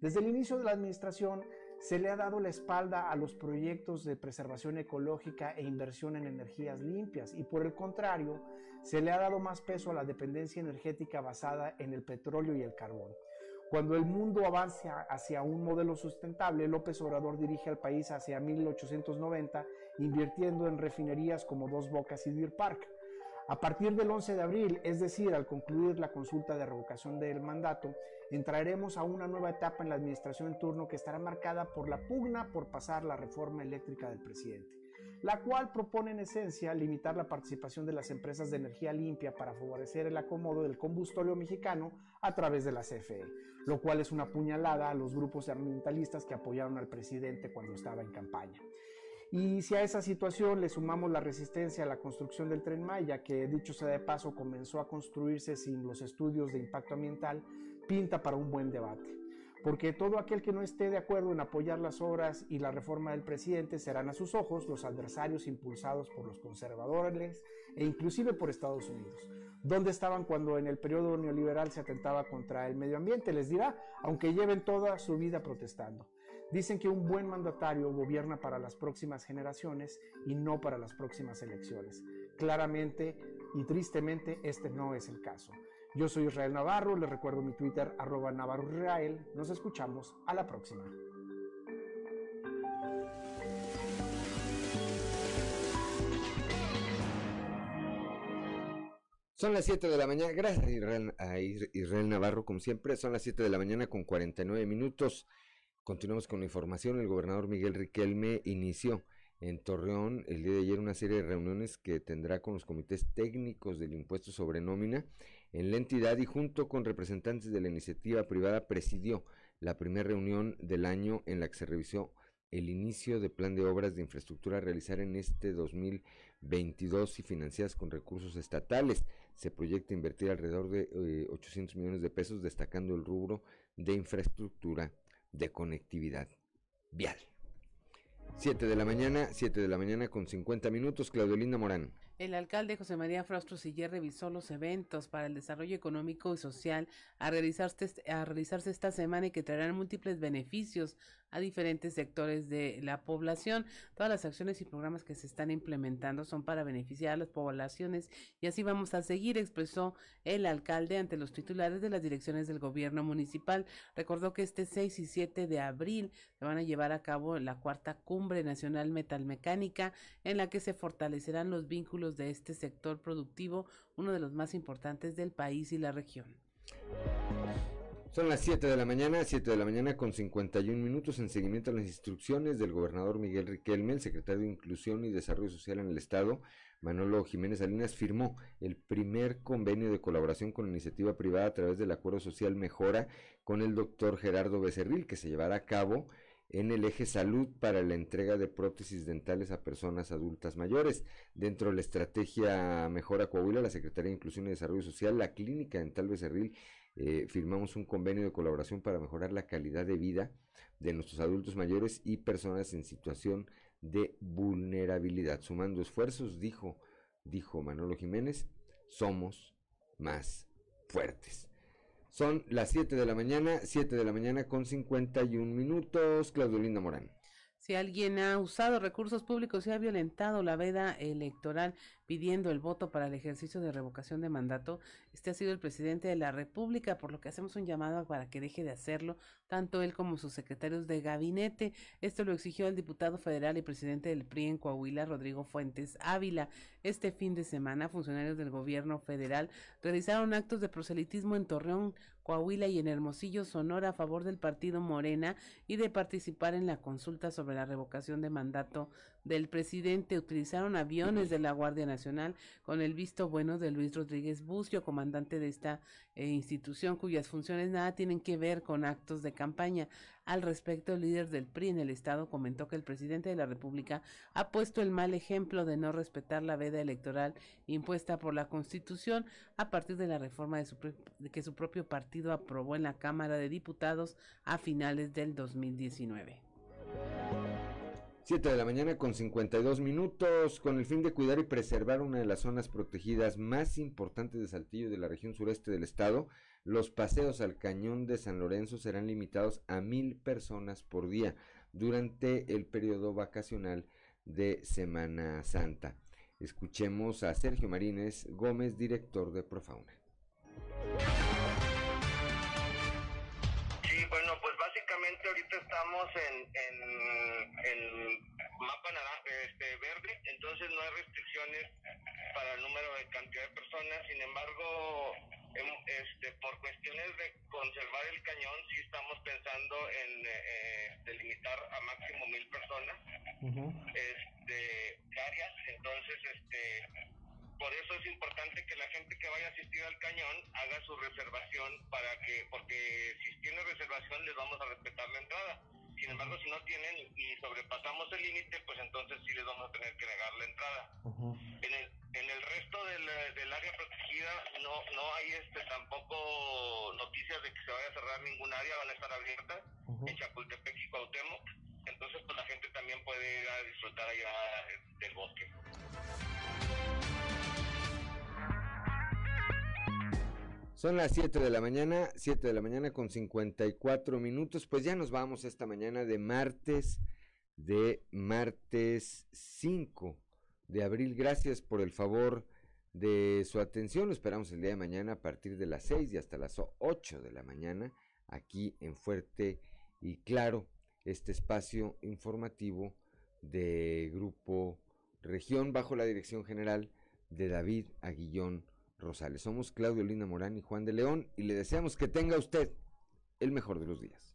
Desde el inicio de la administración se le ha dado la espalda a los proyectos de preservación ecológica e inversión en energías limpias y por el contrario, se le ha dado más peso a la dependencia energética basada en el petróleo y el carbón. Cuando el mundo avanza hacia un modelo sustentable, López Obrador dirige al país hacia 1890, invirtiendo en refinerías como Dos Bocas y Deer Park. A partir del 11 de abril, es decir, al concluir la consulta de revocación del mandato, entraremos a una nueva etapa en la administración en turno que estará marcada por la pugna por pasar la reforma eléctrica del presidente, la cual propone en esencia limitar la participación de las empresas de energía limpia para favorecer el acomodo del combustorio mexicano a través de la CFE, lo cual es una puñalada a los grupos ambientalistas que apoyaron al presidente cuando estaba en campaña. Y si a esa situación le sumamos la resistencia a la construcción del tren Maya, que dicho sea de paso comenzó a construirse sin los estudios de impacto ambiental, pinta para un buen debate. Porque todo aquel que no esté de acuerdo en apoyar las obras y la reforma del presidente serán a sus ojos los adversarios impulsados por los conservadores e inclusive por Estados Unidos. ¿Dónde estaban cuando en el periodo neoliberal se atentaba contra el medio ambiente? Les dirá, aunque lleven toda su vida protestando. Dicen que un buen mandatario gobierna para las próximas generaciones y no para las próximas elecciones. Claramente y tristemente este no es el caso. Yo soy Israel Navarro, les recuerdo mi Twitter arroba Navarro Israel. Nos escuchamos a la próxima. Son las 7 de la mañana, gracias a Israel Navarro, como siempre, son las 7 de la mañana con 49 minutos. Continuamos con la información. El gobernador Miguel Riquelme inició en Torreón el día de ayer una serie de reuniones que tendrá con los comités técnicos del impuesto sobre nómina en la entidad y junto con representantes de la iniciativa privada presidió la primera reunión del año en la que se revisó el inicio de plan de obras de infraestructura a realizar en este 2022 y financiadas con recursos estatales. Se proyecta invertir alrededor de 800 eh, millones de pesos, destacando el rubro de infraestructura de conectividad vial. 7 de la mañana, 7 de la mañana con 50 minutos, Claudio Linda Morán. El alcalde José María Frostro Siller revisó los eventos para el desarrollo económico y social a realizarse, a realizarse esta semana y que traerán múltiples beneficios a diferentes sectores de la población. Todas las acciones y programas que se están implementando son para beneficiar a las poblaciones y así vamos a seguir, expresó el alcalde ante los titulares de las direcciones del gobierno municipal. Recordó que este 6 y 7 de abril se van a llevar a cabo la cuarta cumbre nacional metalmecánica en la que se fortalecerán los vínculos de este sector productivo, uno de los más importantes del país y la región. Son las 7 de la mañana, 7 de la mañana con 51 minutos en seguimiento a las instrucciones del gobernador Miguel Riquelme, el secretario de Inclusión y Desarrollo Social en el Estado, Manolo Jiménez Salinas, firmó el primer convenio de colaboración con la iniciativa privada a través del Acuerdo Social Mejora con el doctor Gerardo Becerril, que se llevará a cabo en el eje salud para la entrega de prótesis dentales a personas adultas mayores. Dentro de la estrategia Mejora Coahuila, la Secretaría de Inclusión y Desarrollo Social, la Clínica Dental Becerril eh, firmamos un convenio de colaboración para mejorar la calidad de vida de nuestros adultos mayores y personas en situación de vulnerabilidad. Sumando esfuerzos, dijo, dijo Manolo Jiménez, somos más fuertes. Son las 7 de la mañana, 7 de la mañana con 51 minutos. Claudio Linda Morán. Si alguien ha usado recursos públicos y ha violentado la veda electoral pidiendo el voto para el ejercicio de revocación de mandato, este ha sido el presidente de la República, por lo que hacemos un llamado para que deje de hacerlo, tanto él como sus secretarios de gabinete. Esto lo exigió el diputado federal y presidente del PRI en Coahuila, Rodrigo Fuentes Ávila. Este fin de semana, funcionarios del gobierno federal realizaron actos de proselitismo en Torreón, Coahuila y en Hermosillo, Sonora, a favor del partido Morena y de participar en la consulta sobre la revocación de mandato del presidente. Utilizaron aviones de la Guardia Nacional con el visto bueno de Luis Rodríguez Bucio, comandante de esta eh, institución cuyas funciones nada tienen que ver con actos de campaña. Al respecto, el líder del PRI en el estado comentó que el presidente de la República ha puesto el mal ejemplo de no respetar la veda electoral impuesta por la Constitución a partir de la reforma de, su, que su propio partido aprobó en la Cámara de Diputados a finales del 2019. 7 de la mañana con 52 minutos, con el fin de cuidar y preservar una de las zonas protegidas más importantes de Saltillo de la región sureste del estado, los paseos al cañón de San Lorenzo serán limitados a mil personas por día durante el periodo vacacional de Semana Santa. Escuchemos a Sergio Marínez Gómez, director de Profauna. Sí, bueno, pues básicamente ahorita estamos en, mapa naranja, este, verde, entonces no hay restricciones para el número de cantidad de personas, sin embargo, este, por cuestiones de conservar el cañón, sí estamos pensando en eh, delimitar a máximo mil personas, este, áreas, entonces, este, por eso es importante que la gente que vaya a asistir al cañón haga su reservación para que, porque si tiene reservación les vamos a respetar la entrada. Sin embargo, si no tienen y sobrepasamos el límite, pues entonces sí les vamos a tener que negar la entrada. en, el, en el resto del, del, área protegida no no hay este tampoco noticias de que se vaya a cerrar ningún área, van a estar abiertas en Chapultepec y Cuauhtémoc. Entonces, pues la gente también puede ir a disfrutar allá del bosque. Son las 7 de la mañana, 7 de la mañana con 54 minutos. Pues ya nos vamos esta mañana de martes, de martes 5 de abril. Gracias por el favor de su atención. Lo esperamos el día de mañana a partir de las 6 y hasta las 8 de la mañana aquí en Fuerte y Claro, este espacio informativo de Grupo Región bajo la dirección general de David Aguillón Rosales. Somos Claudio Lina Morán y Juan de León y le deseamos que tenga usted el mejor de los días.